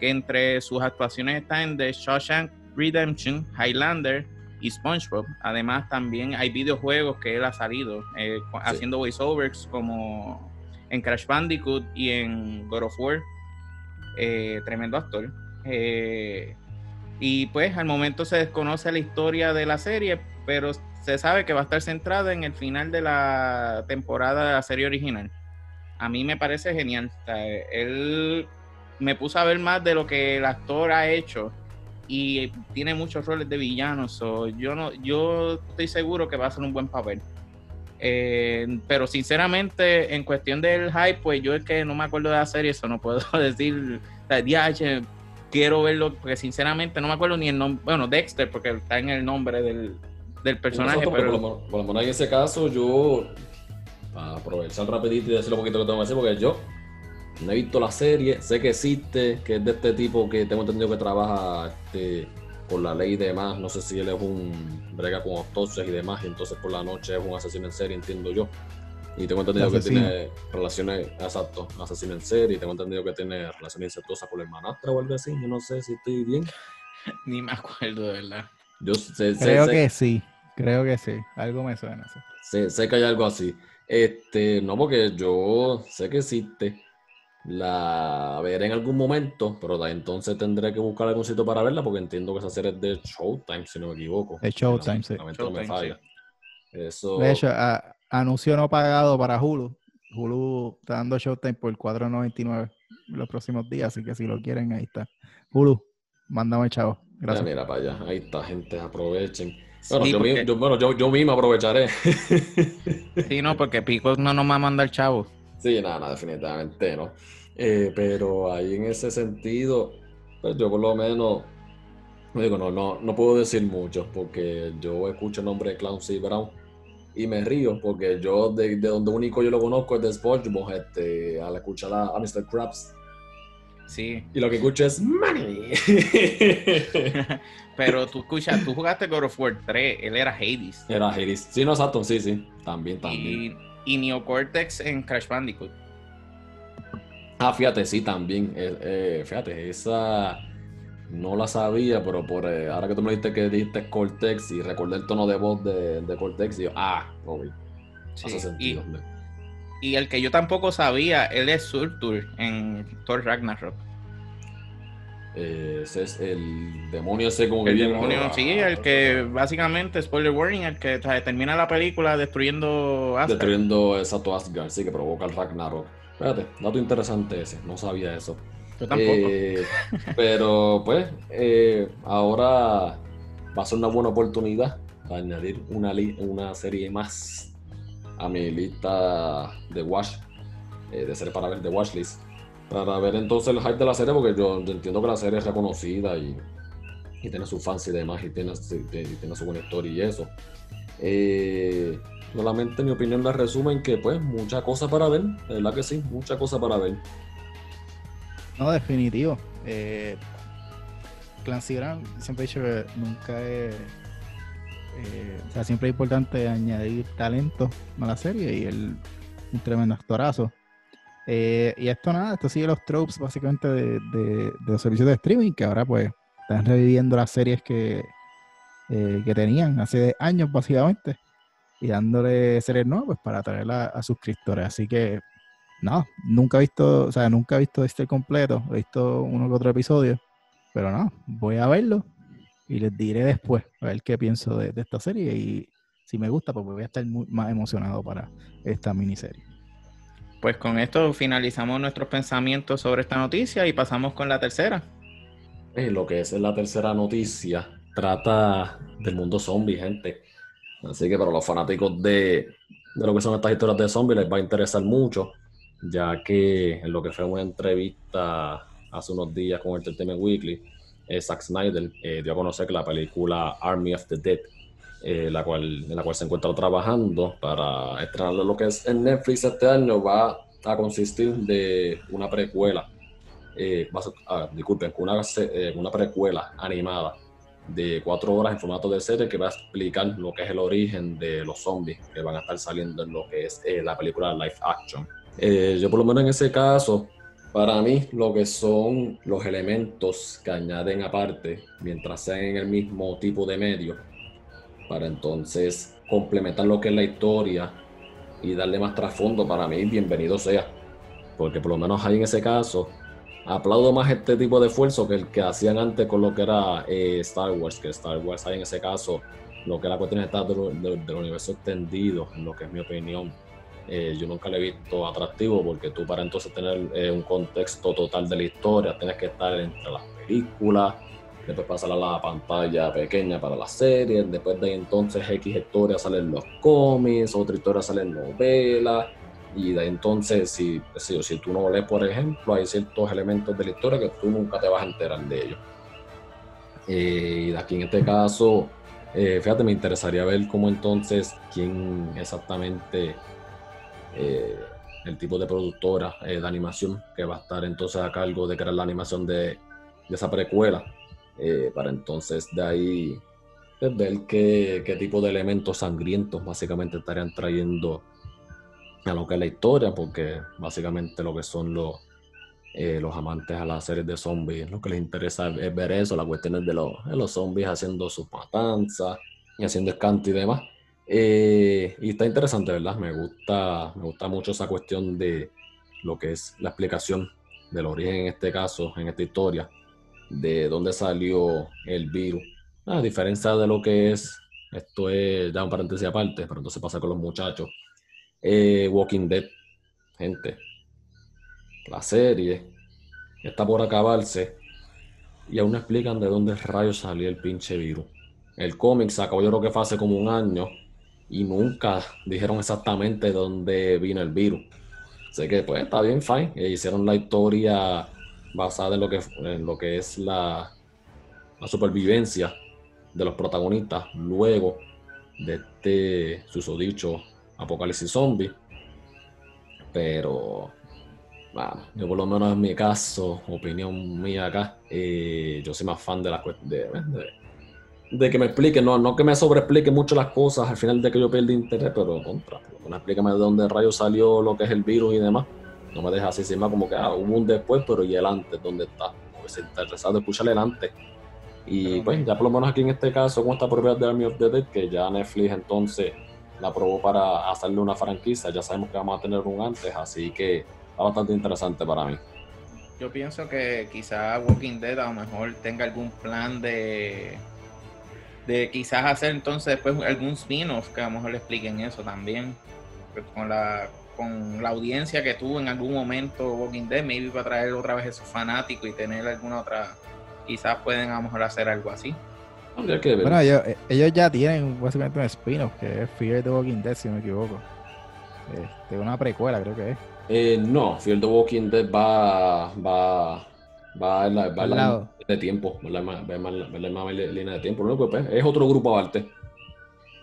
que entre sus actuaciones está en The Shawshank Redemption, Highlander y SpongeBob. Además, también hay videojuegos que él ha salido eh, haciendo voiceovers como en Crash Bandicoot y en God of War. Eh, tremendo actor. Eh, y pues al momento se desconoce la historia de la serie, pero se sabe que va a estar centrada en el final de la temporada de la serie original. A mí me parece genial. O sea, él me puso a ver más de lo que el actor ha hecho y tiene muchos roles de villanos. so, yo no, yo estoy seguro que va a ser un buen papel. Eh, pero sinceramente, en cuestión del hype, pues yo es que no me acuerdo de la serie, eso no puedo decir. O sea, quiero verlo, porque sinceramente no me acuerdo ni el nombre. Bueno, Dexter, porque está en el nombre del, del personaje, Nosotros, pero. por, lo, por lo menos en ese caso, yo, para aprovechar rapidito y decir lo poquito que tengo que decir, porque yo no he visto la serie, sé que existe, que es de este tipo que tengo entendido que trabaja este, por la ley y demás, no sé si él es un brega con autopsias y demás, y entonces por la noche es un asesino en serie, entiendo yo. Y tengo entendido que tiene relaciones, exacto, asesino en serie, y tengo entendido que tiene relaciones incestuosas con la hermanastra o algo así, yo no sé si estoy bien. Ni me acuerdo de verdad. Yo sé, sé- Creo sé- que sí, creo que sí. Algo me suena. sí. Sé, sé que hay algo así. Este, no, porque yo sé que existe. La veré en algún momento, pero entonces tendré que buscar algún sitio para verla, porque entiendo que esa serie es de Showtime, si no me equivoco. Es Showtime, sí. No me Showtime, falla. Eso. De hecho, a- anuncio no pagado para Hulu. Hulu está dando Showtime por 4.99 los próximos días, así que si lo quieren, ahí está. Hulu, mándame chavo. mira, Gracias. mira para allá. Ahí está, gente, aprovechen. Bueno, Sí, yo, mi- porque- yo- bueno, yo, yo mismo aprovecharé. sí, no, porque Pico no nos va a mandar chavo. Sí, nada, nada, definitivamente no. Eh, pero ahí en ese sentido, pues yo por lo menos, digo, no, no, no puedo decir mucho porque yo escucho el nombre de Clancy Brown y me río porque yo de, de donde único yo lo conozco es de SpongeBob, este, al escuchar a, a Mr. Krabs Sí. y lo que escucho es Money. Pero tú escuchas, tú jugaste God of War 3, él era Hades. Era Hades. Sí, no, exacto, sí, sí, también, también. Y, y Neocortex en Crash Bandicoot. Ah, fíjate, sí, también. eh, eh, fíjate, esa no la sabía, pero por eh, ahora que tú me dijiste que dijiste Cortex y recordé el tono de voz de, de Cortex, y yo, ah, obvio, Sí, hace sentido. y el que yo tampoco sabía, él es Surtur en Thor Ragnarok. Eh, ese es el demonio ese como que El demonio, sí, el que básicamente, spoiler warning, el que termina la película destruyendo Asgard. Destruyendo exacto Asgard, sí, que provoca el Ragnarok. Fíjate, dato interesante ese, no sabía eso. Yo tampoco. Eh, pero pues, eh, ahora va a ser una buena oportunidad para añadir una serie más a mi lista de watch, eh, de serie para ver, de watchlist. Para ver entonces el hype de la serie, porque yo entiendo que la serie es reconocida y, y tiene sus fans y demás, y tiene, y tiene su buena historia y eso. Eh, solamente mi opinión la resumen que pues mucha cosa para ver, de verdad que sí, mucha cosa para ver. No, definitivo. Eh, Clancy Brown siempre he dicho que nunca es. Eh, o sea, siempre es importante añadir talento a la serie y él un tremendo actorazo. Eh, y esto nada, esto sigue los tropes básicamente de, los servicios de streaming que ahora pues están reviviendo las series que, eh, que tenían hace años básicamente y dándole series nuevas pues, para atraer a, a suscriptores. Así que no, nunca he visto, o sea, nunca he visto este completo, he visto uno que otro episodio, pero no, voy a verlo y les diré después a ver qué pienso de, de esta serie y si me gusta, pues voy a estar muy, más emocionado para esta miniserie. Pues con esto finalizamos nuestros pensamientos sobre esta noticia y pasamos con la tercera. Eh, lo que es la tercera noticia trata del mundo zombie, gente. Así que para los fanáticos de, de lo que son estas historias de zombies les va a interesar mucho, ya que en lo que fue una entrevista hace unos días con Entertainment Weekly, eh, Zack Snyder dio a conocer que la película Army of the Dead, la cual, en la cual se encuentra trabajando para estrenar lo que es en Netflix este año, va a consistir de una precuela, ah, disculpen, una, una precuela animada de cuatro horas en formato de serie que va a explicar lo que es el origen de los zombies que van a estar saliendo en lo que es eh, la película live action. Eh, yo por lo menos en ese caso, para mí lo que son los elementos que añaden aparte mientras sean en el mismo tipo de medio, para entonces complementar lo que es la historia y darle más trasfondo, para mí bienvenido sea. Porque por lo menos ahí en ese caso aplaudo más este tipo de esfuerzo que el que hacían antes con lo que era eh, Star Wars, que Star Wars hay en ese caso lo que era cuestión de del universo extendido, en lo que es mi opinión. Eh, yo nunca le he visto atractivo porque tú para entonces tener eh, un contexto total de la historia tienes que estar entre las películas, después pasar a la pantalla pequeña para las series, después de ahí entonces X historias salen los cómics, otra historia salen novelas, y de entonces, si, si tú no lees, por ejemplo, hay ciertos elementos de la historia que tú nunca te vas a enterar de ellos. Eh, y de aquí en este caso, eh, fíjate, me interesaría ver cómo entonces, quién exactamente, eh, el tipo de productora de animación que va a estar entonces a cargo de crear la animación de, esa precuela, para entonces de ahí pues, ver qué, qué tipo de elementos sangrientos básicamente estarían trayendo a lo que es la historia, porque básicamente lo que son los, eh, los amantes a las series de zombies, lo que les interesa es ver eso, la cuestión de los, de los zombies haciendo sus matanzas y haciendo escanto y demás. Eh, y está interesante, ¿verdad? Me gusta, me gusta mucho esa cuestión de lo que es la explicación del origen en este caso, en esta historia, de dónde salió el virus. A diferencia de lo que es, esto es ya un paréntesis aparte, pero entonces pasa con los muchachos eh, Walking Dead, gente. La serie está por acabarse y aún explican de dónde rayos salió el pinche virus. El cómic se acabó yo creo que fue hace como un año y nunca dijeron exactamente dónde vino el virus. Así que pues está bien, fine. E hicieron la historia basada en lo que, es la, supervivencia de los protagonistas luego de este susodicho Apocalipsis Zombie. Pero, bueno, yo por lo menos en mi caso, opinión mía acá, eh, yo soy más fan de la de, de, que me explique, no, no que me sobreexplique mucho las cosas al final de que yo pierda interés, pero contra, explícame de dónde rayos salió lo que es el virus y demás. No me deja así encima como que ah, hubo un después, pero y el antes, ¿dónde está? Pues interesado de escuchar el antes. Y pues ya por lo menos aquí en este caso con esta propiedad de Army of the Dead, que ya Netflix entonces la probó para hacerle una franquicia. Ya sabemos que vamos a tener un antes, así que está bastante interesante para mí. Yo pienso que quizás Walking Dead a lo mejor tenga algún plan de de quizás hacer entonces después algún spin-off que a lo mejor le expliquen eso también. Con la, con la audiencia que tuvo en algún momento Walking Dead, maybe para traer otra vez esos fanáticos y tener alguna otra, quizás pueden a lo mejor hacer algo así. Bueno, ellos, ya tienen básicamente un spin-off que es Fear the Walking Dead, si no me equivoco. Este, una precuela, creo que es. Eh, no, Fear the Walking Dead va, va, va en la, va en la de tiempo, va en la, línea de tiempo. Pues, es otro grupo aparte.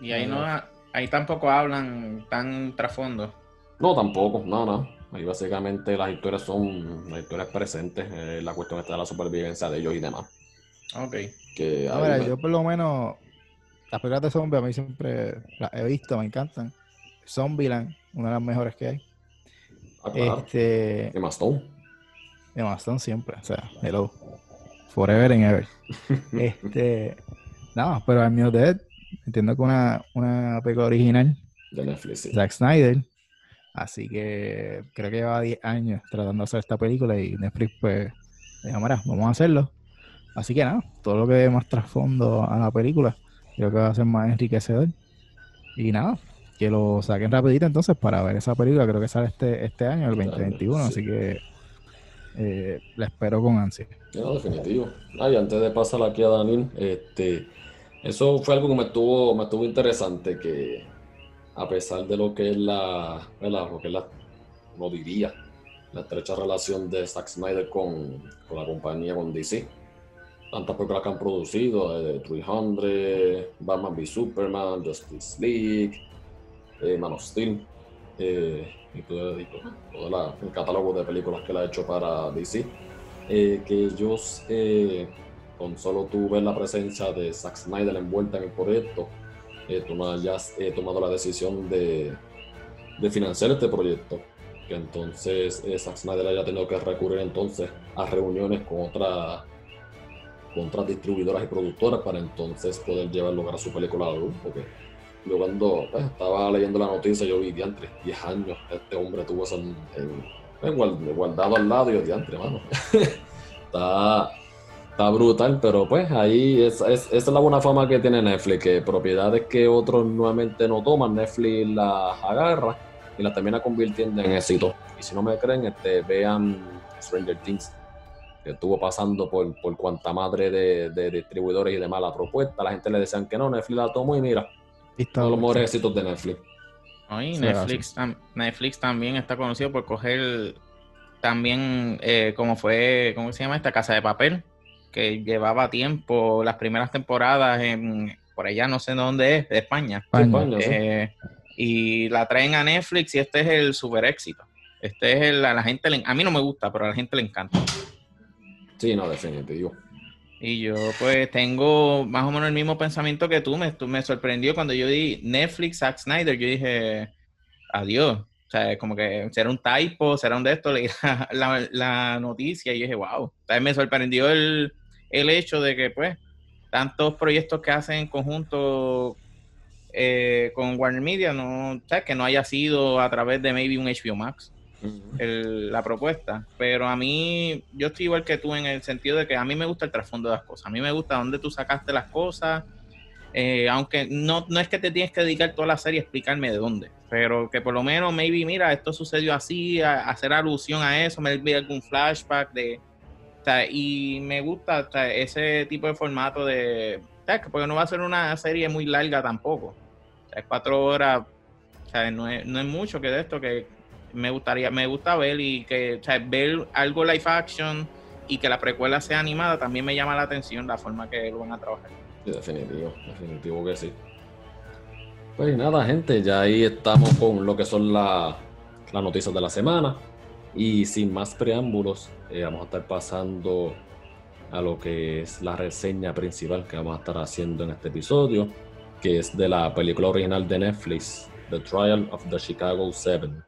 Y ahí no, ahí tampoco hablan tan trasfondo. No, tampoco, no, no. Ahí básicamente las historias son las historias presentes, eh, la cuestión está de la supervivencia de ellos y demás. Ok. Que yo por lo menos, las películas de zombies a mí siempre las he visto, me encantan. Zombieland, una de las mejores que hay. Ah, claro. Este, de Maston. De Maston siempre, o sea, hello. Forever and ever. este, no, pero al mío Dead, entiendo que una, una película original de Netflix, Zack Snyder. Así que creo que lleva 10 años tratando de hacer esta película y Netflix pues dijo, mira, vamos a hacerlo. Así que nada, todo lo que dé más trasfondo a la película, creo que va a ser más enriquecedor. Y nada, que lo saquen rapidito entonces para ver esa película, creo que sale este, este año, el 2021, así que eh, la espero con ansia. No, definitivo. Ay, antes de pasar aquí a Daniel, este, eso fue algo que me estuvo, me estuvo interesante, que a pesar de lo que es la, lo que la, no diría, la estrecha relación de Zack Snyder con, con la compañía, con DC. Tantas películas que han producido, eh, 300, Batman v Superman, Justice League, eh, Man of Steel, eh, y todo, todo el catálogo de películas que él ha hecho para DC. Eh, que ellos, eh, con solo tú ver la presencia de Zack Snyder envuelta en el proyecto, eh, tú no hayas tomado la decisión de, de, financiar este proyecto. Que entonces Zack Snyder haya tenido que recurrir entonces a reuniones con, otra, con otras distribuidoras y productoras para entonces poder llevar lugar a su película a la luz. Porque yo cuando pues, estaba leyendo la noticia, yo vi diantre, 10 años, este hombre tuvo eso en guardado al lado y odiante, mano. está, brutal, pero pues ahí es, es, esa es la buena fama que tiene Netflix, que propiedades que otros nuevamente no toman, Netflix las agarra y las termina convirtiendo en éxito. Y si no me creen, este, vean Stranger Things, que estuvo pasando por, por cuanta madre de, distribuidores y de mala propuesta. La gente le decían que no, Netflix la tomó y mira, todos los mejores éxitos de Netflix. Netflix, Netflix también está conocido por coger también, eh, como fue, ¿cómo se llama esta? Casa de Papel, que llevaba tiempo, las primeras temporadas en, por allá, no sé dónde es, de España. Eh, y la traen a Netflix y este es el super éxito. Este es el, a la gente, a mí no me gusta, pero a la gente le encanta. Sí, no, definitivo. Y yo pues tengo más o menos el mismo pensamiento que tú. Me, me sorprendió cuando yo di Netflix, Zack Snyder. Yo dije, adiós. O sea, como que será un typo, será un de esto. Leí la, la, noticia y dije, wow. Sea, me sorprendió el, el, hecho de que pues tantos proyectos que hacen en conjunto eh, con Warner Media, no, o sea, que no haya sido a través de maybe un HBO Max la propuesta. Pero a mí, yo estoy igual que tú en el sentido de que a mí me gusta el trasfondo de las cosas. A mí me gusta dónde tú sacaste las cosas. Eh, aunque no, no es que te tienes que dedicar toda la serie a explicarme de dónde, pero que por lo menos, maybe, mira, esto sucedió así, hacer alusión a eso, me vi algún flashback de. y me gusta ese tipo de formato de. porque no va a ser una serie muy larga tampoco. es cuatro horas, no es, no es mucho que de esto, que me gustaría, me gusta ver y que, ver algo live action y que la precuela sea animada también me llama la atención la forma que lo van a trabajar. definitivo, definitivo que sí. Pues nada, gente, ya ahí estamos con lo que son las noticias de la semana. Y sin más preámbulos, eh, vamos a estar pasando a lo que es la reseña principal que vamos a estar haciendo en este episodio, que es de la película original de Netflix, The Trial of the Chicago Seven.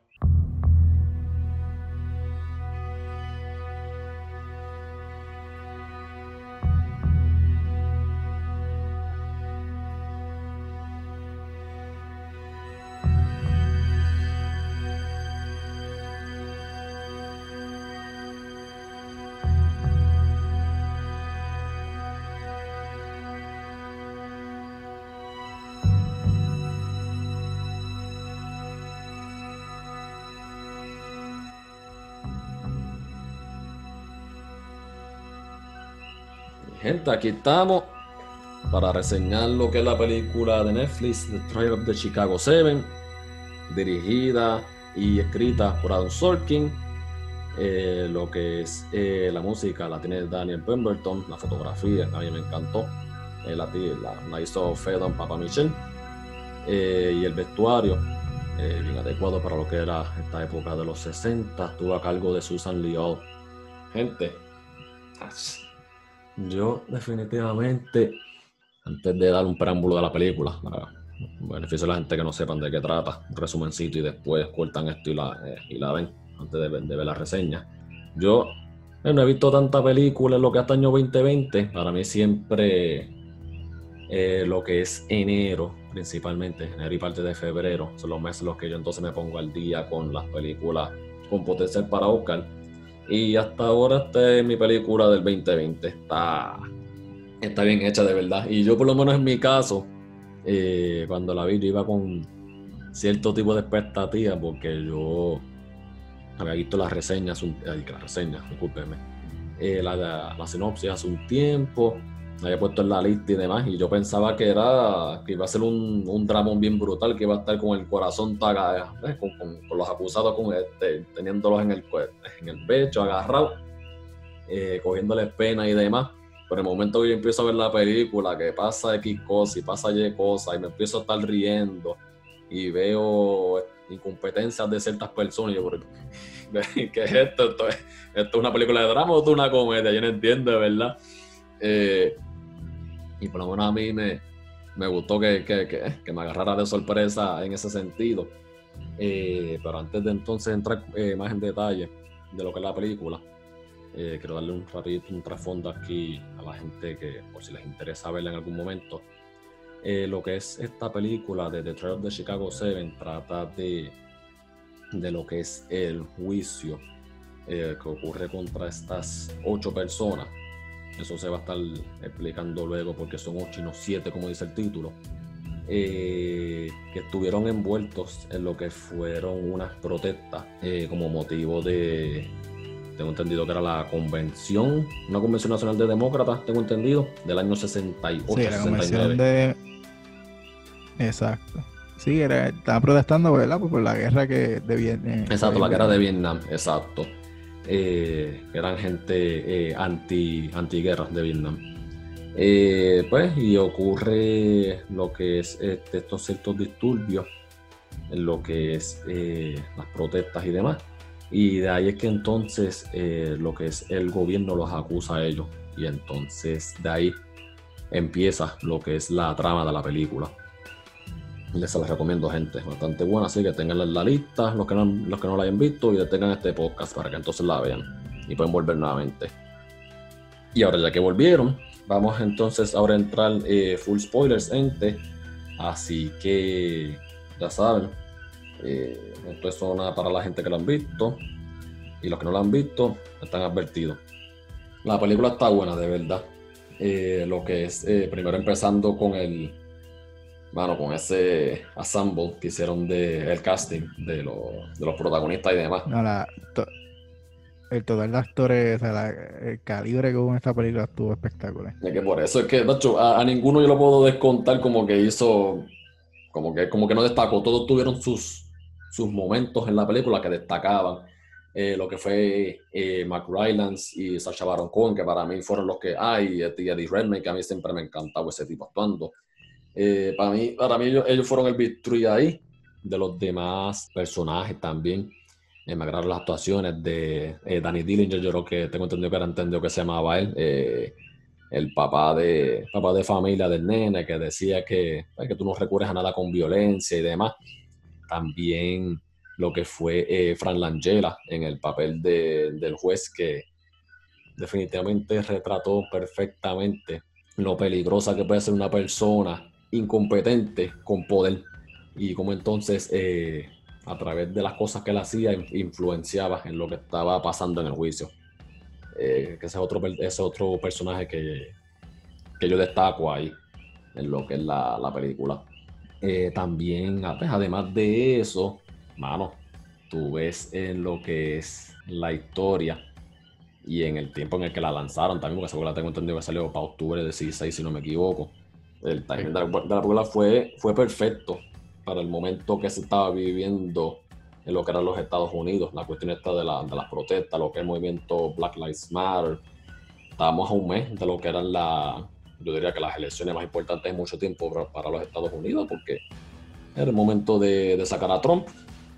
Gente, aquí estamos para reseñar lo que es la película de Netflix, The Trial of the Chicago Seven, dirigida y escrita por Adam Sorkin. Eh, lo que es eh, la música la tiene Daniel Pemberton, la fotografía a mí me encantó, eh, la, la, hizo Fedon Papa Michel y el vestuario bien adecuado para lo que era esta época de los 60, estuvo a cargo de Susan Liao. Gente, yo definitivamente, antes de dar un preámbulo de la película, para beneficio de la gente que no sepan de qué trata, un resumencito y después cortan esto y la, eh, y la ven antes de, ver la reseña. Yo eh, no he visto tanta película en lo que hasta año 2020. Para mí siempre eh, lo que es enero, principalmente, enero y parte de febrero, son los meses en los que yo entonces me pongo al día con las películas con potencial para Oscar y hasta ahora esta es mi película del 2020. Está, está bien hecha de verdad. Y yo por lo menos en mi caso, eh, cuando la vi yo iba con cierto tipo de expectativa porque yo había visto las reseñas, la reseña, discúlpeme, eh, la, sinopsis hace un tiempo había puesto en la lista y demás, y yo pensaba que era que iba a ser un, un dramón bien brutal, que iba a estar con el corazón taga, eh, con, los acusados con este, teniéndolos en el, en el pecho, agarrados, eh, cogiéndoles pena y demás. Pero el momento que yo empiezo a ver la película, que pasa X cosas y pasa Y cosas, y me empiezo a estar riendo, y veo incompetencias de ciertas personas, yo, ¿qué es esto? ¿Esto es, ¿Esto es una película de drama o es una comedia? Yo no entiendo, ¿verdad? Eh, y por lo menos a mí me, me gustó que, que, me agarrara de sorpresa en ese sentido. Eh, pero antes de entonces entrar eh, más en detalle de lo que es la película, eh, quiero darle un ratito, un trasfondo aquí a la gente que, por si les interesa verla en algún momento. lo que es esta película de The Trial of the Chicago Seven trata de, de lo que es el juicio que ocurre contra estas ocho personas eso se va a estar explicando luego porque son ocho y no siete, como dice el título. Eh, que estuvieron envueltos en lo que fueron unas protestas eh, como motivo de, tengo entendido que era la convención, una convención nacional de demócratas, tengo entendido, del año 68. Sí, la convención de... Exacto. Sí, era, estaba protestando ¿verdad? por la guerra que de Vietnam. Exacto, la guerra de Vietnam, exacto eh, eran gente eh, anti, antiguerras de Vietnam. Eh, pues, y ocurre lo que es este, estos ciertos disturbios lo que es eh, las protestas y demás. Y de ahí es que entonces lo que es el gobierno los acusa a ellos. Y entonces de ahí empieza lo que es la trama de la película les las recomiendo, gente. Bastante buena, así que tenganla en la lista, los que no, los que no la hayan visto, y detengan este podcast para que entonces la vean y pueden volver nuevamente. Y ahora, ya que volvieron, vamos entonces ahora a entrar eh, full spoilers, gente. Así que ya saben, eh, esto es zona para la gente que lo han visto. Y los que no lo han visto, están advertidos. La película está buena, de verdad. Eh, lo que es, primero empezando con el, bueno, con ese assemble que hicieron de el casting de, los protagonistas y demás. No, la, el total de actores, el calibre que hubo en esta película estuvo espectacular. Es que por eso es que, de hecho, a, ninguno yo lo puedo descontar como que hizo, como que, como que no destacó. Todos tuvieron sus, sus momentos en la película que destacaban. Eh, lo que fue eh, Mark Rylance y Sacha Baron Cohen, que para mí fueron los que hay, y Eddie Redmayne, que a mí siempre me encantaba ese tipo actuando. Eh, para mí, para mí ellos, fueron el victory ahí, de los demás personajes también. Eh, me agradaron las actuaciones de eh, Danny Dillinger, yo creo que tengo entendido que era entendido que se llamaba él, el papá de, papá de familia del nene, que decía que, que tú no recurres a nada con violencia y demás. También lo que fue Fran Langella en el papel del juez, que definitivamente retrató perfectamente lo peligrosa que puede ser una persona incompetente con poder y como entonces eh, a través de las cosas que él hacía influenciaba en lo que estaba pasando en el juicio. Eh, que ese es otro, otro personaje que, que yo destaco ahí en lo que es la, la película. Eh, también, ah, pues, además de eso, mano, tú ves en lo que es la historia y en el tiempo en el que la lanzaron también, porque seguro la tengo entendido que salió para octubre de 16, si no me equivoco. El timing de la, película fue, fue perfecto para el momento que se estaba viviendo en lo que eran los Estados Unidos, la cuestión esta de, la, de las protestas, lo que es el movimiento Black Lives Matter. Estábamos a un mes de lo que eran la, yo diría que las elecciones más importantes en mucho tiempo para, los Estados Unidos, porque era el momento de, de sacar a Trump.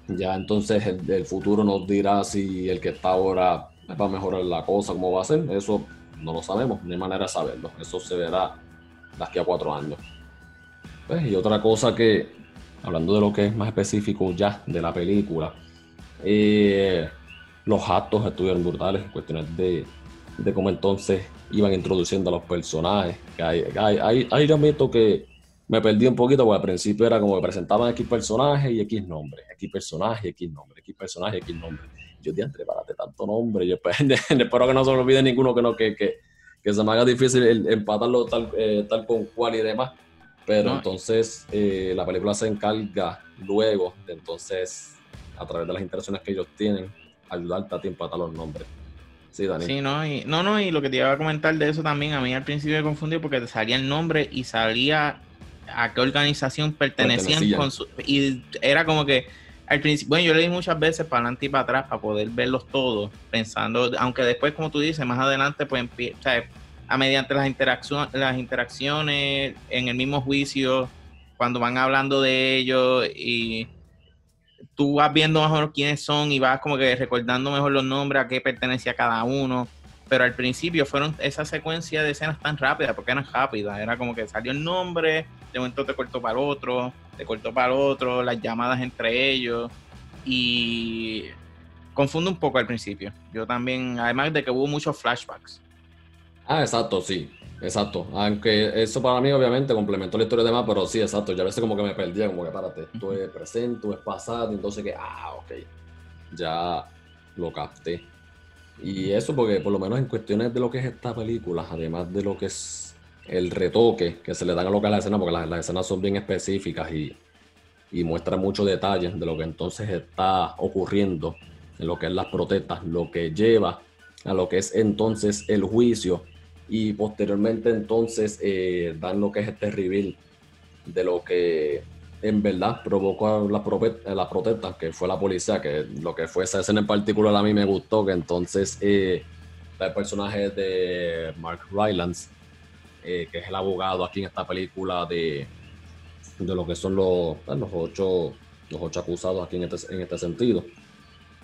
Ya entonces el, el, futuro nos dirá si el que está ahora va a mejorar la cosa, cómo va a ser. Eso no lo sabemos, no hay manera de saberlo. Eso se verá de aquí a cuatro años. Pues, y otra cosa que, hablando de lo que es más específico ya de la película, eh, los actos estuvieron brutales, cuestiones de, de cómo entonces iban introduciendo a los personajes. Hay, hay, hay, yo admito que me perdí un poquito, porque al principio era como que presentaban X personajes y X nombre, X personaje, X nombre, X personaje, X nombre. Yo, diantre, párate tanto nombre. Yo espero, que no se me olvide ninguno que no, que, que, que se me haga difícil el, empatarlo tal, eh, tal con cual y demás. Pero entonces eh, la película se encarga luego de entonces, a través de las interacciones que ellos tienen, ayudarte a ti empatar los nombres. Sí, Dani. Sí, no, y, no, no, y lo que te iba a comentar de eso también, a mí al principio me confundió porque te salía el nombre y salía a qué organización pertenecían Pertenecían. con su, y era como que principio, bueno, yo le di muchas veces para adelante y para atrás para poder verlos todos, pensando, aunque después, como tú dices, más adelante, pues o a mediante las interacciones, las interacciones en el mismo juicio, cuando van hablando de ellos y tú vas viendo menos quiénes son y vas como que recordando mejor los nombres, a qué pertenecía cada uno. Pero al principio fueron esa secuencia de escenas tan rápidas, porque eran rápidas. Era como que salió el nombre, de momento te cortó para el otro, te cortó para el otro, las llamadas entre ellos. Y confunde un poco al principio. Yo también, además de que hubo muchos flashbacks. Ah, exacto, sí. Exacto. Aunque eso para mí obviamente complementó la historia de más, pero sí, exacto. Yo a veces como que me perdía, como que párate, esto es presente, esto es pasado, entonces que, ah, ok. Ya lo capté. Y eso porque por lo menos en cuestiones de lo que es esta película, además de lo que es el retoque que se le dan a lo que es la escena, porque las, las escenas son bien específicas y, y muestran muchos detalles de lo que entonces está ocurriendo en lo que es las protestas, lo que lleva a lo que es entonces el juicio y posteriormente entonces eh, dan lo que es este reveal de lo que en verdad provocó la, prope- la protesta, que fue la policía, que lo que fue esa escena en particular a mí me gustó, que entonces eh, el personaje de Mark Rylance, eh, que es el abogado aquí en esta película de, de lo que son los, los, ocho, los ocho acusados aquí en este, en este sentido.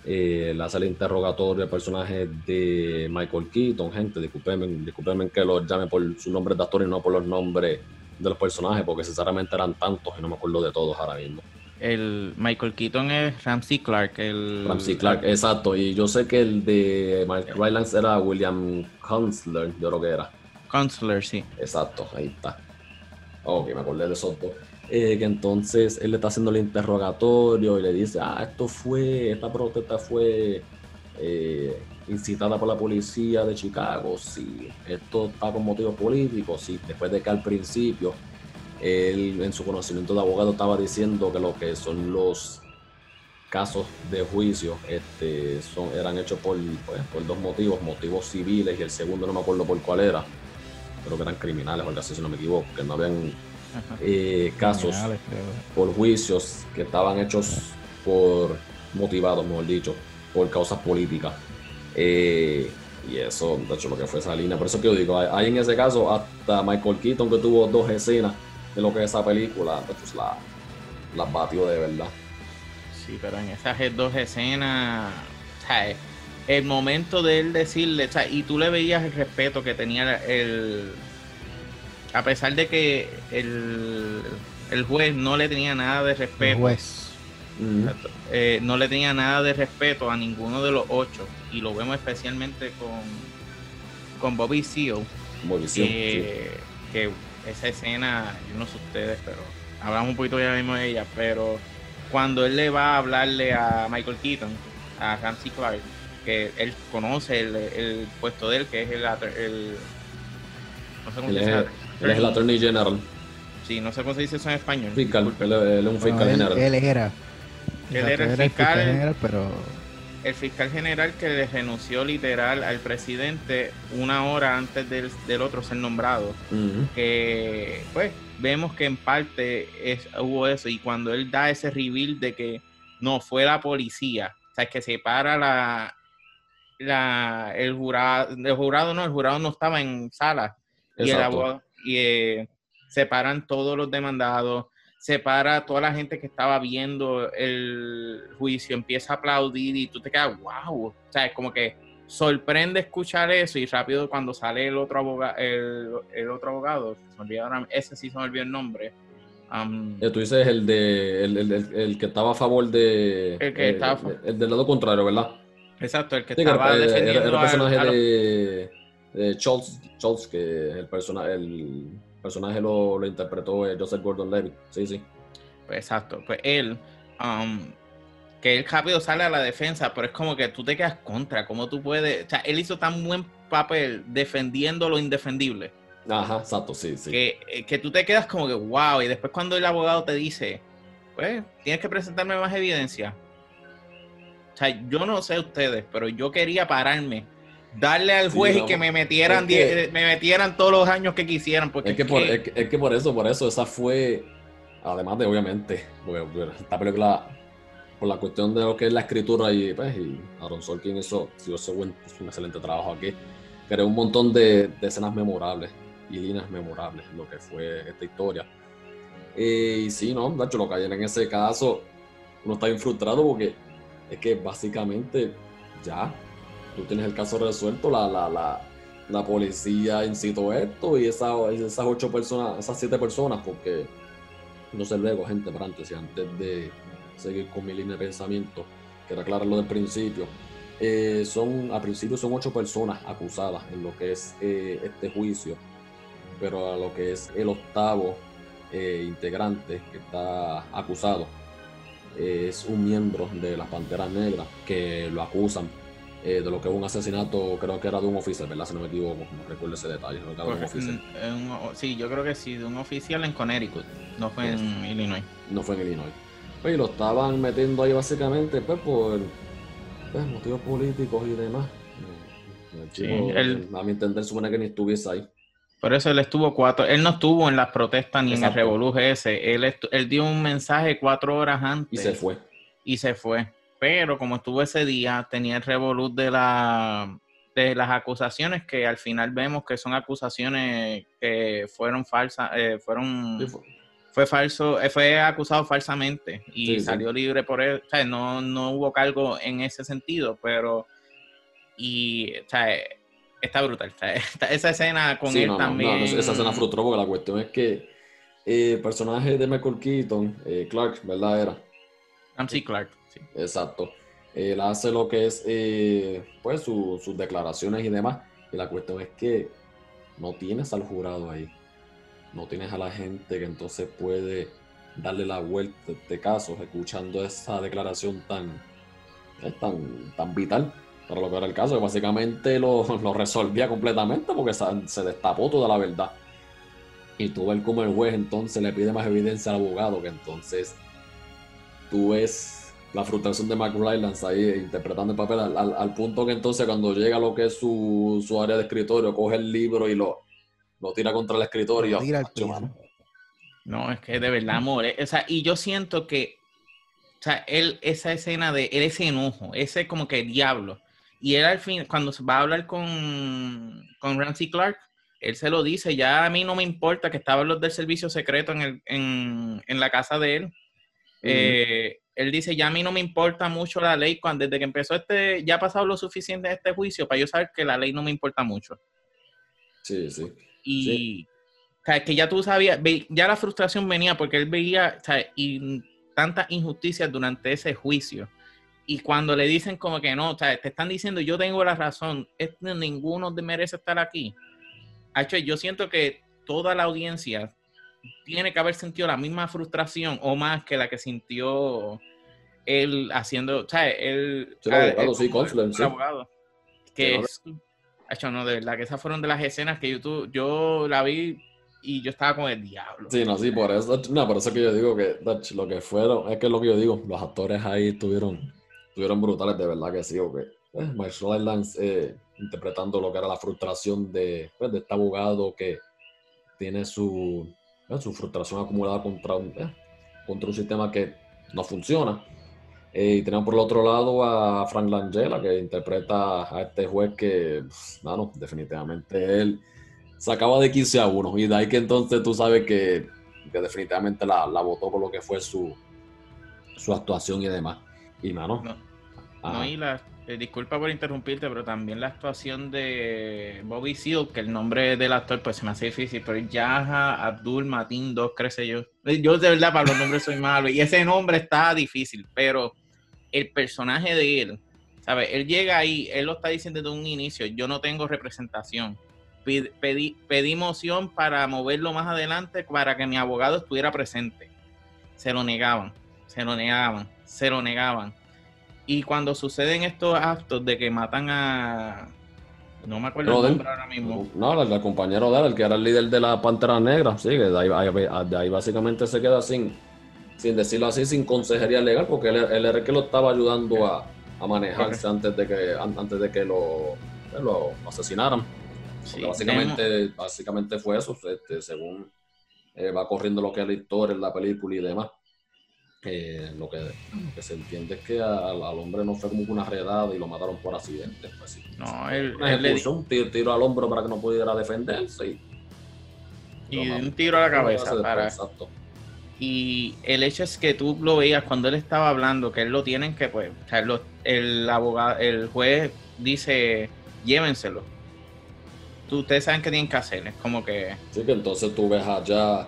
Eh, le hace el interrogatorio al personaje de Michael Keaton, gente, discúlpenme, discúlpenme que los llame por sus nombres de actor y no por los nombres de los personajes, porque sinceramente eran tantos y no me acuerdo de todos ahora mismo. El Michael Keaton es Ramsey Clark. El, Ramsey Clark, exacto, y yo sé que el de Mark Rylance era William Kunstler, yo creo que era. Counselor, sí. Exacto, ahí está. Ok, me acordé de esos. Eh, que entonces él le está haciendo el interrogatorio y le dice, ah, esto fue, esta protesta fue eh, incitada por la policía de Chicago, sí, esto está con motivos políticos, sí, después de que al principio él en su conocimiento de abogado estaba diciendo que lo que son los casos de juicio este, son, eran hechos por, pues, por dos motivos, motivos civiles y el segundo no me acuerdo por cuál era, creo que eran criminales o algo así si no me equivoco, que no habían eh, casos Criminales, por juicios que estaban hechos por motivados, mejor dicho, por causas políticas. Eh, y eso, de hecho, lo que fue esa línea. Por eso que yo digo, hay, en ese caso hasta Michael Keaton que tuvo dos escenas de lo que es esa película, pues la, las batió de verdad. Sí, pero en esas dos escenas, o sea, el momento de él decirle, o sea, y tú le veías el respeto que tenía el. A pesar de que el, el juez no le tenía nada de El respeto, juez. Eh, no le tenía nada de respeto a ninguno de los ocho, y lo vemos especialmente con, con Bobby visión, sí. que, que esa escena, yo no sé ustedes, pero hablamos un poquito ya mismo de ella, pero cuando él le va a hablarle a Michael Keaton, a Ramsey Clark, que él conoce el, el puesto de él, que es el, el no sé cómo Él se es, dice, él es el Attorney General, sí, no sé cómo se dice eso en español. fiscal, él, él es un fiscal él, general. él era. Él era el fiscal. general, pero el fiscal general que le renunció literal al presidente una hora antes del, del otro ser nombrado. Que pues vemos que en parte es, hubo eso y cuando él da ese reveal de que no fue la policía, o sea, que separa la, la el jurado, el jurado no, el jurado no estaba en sala y el abogado y eh, separan todos los demandados, separa a toda la gente que estaba viendo el juicio, empieza a aplaudir y tú te quedas, wow, o sea, es como que sorprende escuchar eso y rápido cuando sale el otro abogado, el, el otro abogado, se me olvidó ahora- ese sí se me olvidó el nombre. um, Tú dices el de el, el- el- que estaba a favor de El que estaba el del lado contrario, ¿verdad? Exacto, el que Sí, estaba era- defendiendo el personaje de, de Schultz, Schultz, que el personaje, el personaje lo, lo interpretó eh, Joseph Gordon Levitt. Sí, sí. Pues, exacto, pues él, um, que él rápido sale a la defensa, pero es como que tú te quedas contra, ¿cómo tú puedes? O sea, él hizo tan buen papel defendiendo lo indefendible, Ajá, exacto, sí, sí. que, eh, que tú te quedas como que, wow, y después cuando el abogado te dice, pues, tienes que presentarme más evidencia. O sea, yo no sé ustedes, pero yo quería pararme darle al juez y que me metieran me metieran todos los años que quisieran. Porque es que, por, es, que, por eso, por eso, esa fue, además de obviamente, esta película, por la cuestión de lo que es la escritura y, pues, y Aaron Sorkin eso, hizo un excelente trabajo aquí, creó un montón de, escenas memorables y líneas memorables, lo que fue esta historia. y sí, no, de hecho, lo que hay en ese caso, uno está bien frustrado porque es que básicamente ya tú tienes el caso resuelto, la, la, la, la policía incitó esto y esas, esas ocho personas, esas siete personas, porque no sé luego, gente, pero antes, antes de seguir con mi línea de pensamiento, quiero aclararlo del principio. Eh, son, a principio son ocho personas acusadas en lo que es eh, este juicio, pero a lo que es el octavo eh, integrante que está acusado es un miembro de las Panteras Negras que lo acusan eh, de lo que es un asesinato, creo que era de un oficial, ¿verdad? Si no me equivoco, no recuerdo ese detalle. sí, yo creo que sí, de un oficial en Connecticut, no fue en Illinois. No fue en Illinois. Pues, y lo estaban metiendo ahí básicamente pues, por pues, motivos políticos y demás. a mi entender, supone que ni estuviese ahí. Por eso él estuvo cuatro, él no estuvo en las protestas ni en el revoluje ese, él, él dio un mensaje cuatro horas antes. Y se fue. Y se fue. Pero como estuvo ese día, tenía el revolut de, la, de las acusaciones que al final vemos que son acusaciones que fueron falsas, eh, fueron... fue. falso, eh, fue acusado falsamente y salió libre por eso. O sea, no, no hubo cargo en ese sentido, pero y o sea, está brutal. esa escena con él también. esa escena frustró porque la cuestión es que eh, el personaje de Michael Keaton, eh, Clark, ¿verdad? Era. Ramsey Clark, sí. Exacto. Él hace lo que es, eh, pues, sus declaraciones y demás. Y la cuestión es que no tienes al jurado ahí. No tienes a la gente que entonces puede darle la vuelta de este caso, escuchando esa declaración tan, tan, tan vital para lo que era el caso, que básicamente lo, resolvía completamente porque se, destapó toda la verdad. Y tú ves como el juez entonces le pide más evidencia al abogado, que entonces tú ves la frustración de Mark Rylance ahí interpretando el papel al, punto que entonces cuando llega lo que es su, área de escritorio, coge el libro y lo, lo tira contra el escritorio. No, es que de verdad, amor. Eh, o sea, y yo siento que, o sea, él, esa escena de ese enojo, ese como que diablo, y él al fin, cuando va a hablar con, con Ramsey Clark, él se lo dice, ya a mí no me importa que estaban los del servicio secreto en, el, en, en la casa de él. Eh, él dice, ya a mí no me importa mucho la ley, cuando desde que empezó este, ya ha pasado lo suficiente este juicio para yo saber que la ley no me importa mucho. Sí, sí. Y que ya tú sabías, ya la frustración venía porque él veía y tantas injusticias durante ese juicio y cuando le dicen como que no, o sea, te están diciendo yo tengo la razón, este, ninguno merece estar aquí. Hecho, yo siento que toda la audiencia tiene que haber sentido la misma frustración o más que la que sintió él haciendo, o sea, él, el abogado, sí, el abogado, que es, hecho, no, de verdad, que esas fueron de las escenas que yo, yo la vi y yo estaba con el diablo. Sí, no, sí, por eso, no, por eso que yo digo que lo que fueron, es que lo que yo digo, los actores ahí tuvieron estuvieron brutales, de verdad que sí, ok. Eh, Marshall eh, interpretando lo que era la frustración de, pues, de este abogado que tiene su, eh, su frustración acumulada contra un, eh, contra un sistema que no funciona. y tenemos por el otro lado a Frank Langella, que interpreta a este juez que, no, no, definitivamente él sacaba de 15 a 1. Y de ahí que entonces tú sabes que, que definitivamente la, la, votó por lo que fue su, su actuación y demás. Y mano, no, y la, eh, disculpa por interrumpirte, pero también la actuación de Bobby Seal, que el nombre del actor pues se me hace difícil, pero Yaha Abdul Matin 2, crece yo. Eh, yo de verdad para los nombres soy malo y ese nombre está difícil, pero el personaje de él, ¿sabes? Él llega ahí, él lo está diciendo desde un inicio, yo no tengo representación. Pedí, pedí moción para moverlo más adelante para que mi abogado estuviera presente. Se lo negaban, se lo negaban, se lo negaban y cuando suceden estos actos de que matan a. No me acuerdo el nombre ahora mismo. No, el, compañero de él, el que era el líder de la Pantera Negra, sí, que de ahí, básicamente se queda sin, sin decirlo así, sin consejería legal, porque él, era el que lo estaba ayudando a, a manejarse antes de que antes de que lo pues, lo, asesinaran. básicamente, básicamente fue eso, este, según eh, va corriendo lo que es la historia, la película y demás. Eh, lo, que, se entiende es que al, hombre no fue como una redada y lo mataron por accidente. Pues, No, él, le dio un tiro, al hombro para que no pudiera defenderse. Y, un tiro a la cabeza. Para... Exacto. Y el hecho es que tú lo veías cuando él estaba hablando, que él lo tienen que, pues, el abogado, el juez dice, llévenselo. Tú, ustedes saben qué tienen que hacer, es como que... Sí, que entonces tú ves allá,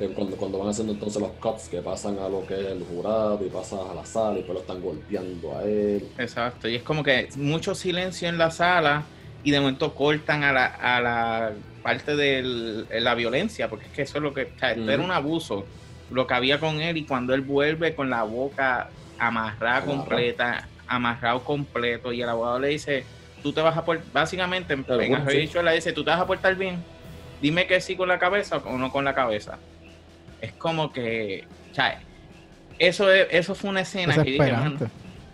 eh, cuando, cuando van haciendo entonces los cops, que pasan a lo que es el jurado y pasan a la sala y pues lo están golpeando a él. Exacto, y es como que mucho silencio en la sala y de momento cortan a la, a la parte de la violencia, porque es que eso es lo que, o era un abuso lo que había con él y cuando él vuelve con la boca amarrada completa, amarrado completo y el abogado le dice, tú te vas a portar, básicamente en le dice, tú te vas a portar bien, dime que sí con la cabeza o no con la cabeza. Es como que, o sea, eso, eso fue una escena que dije,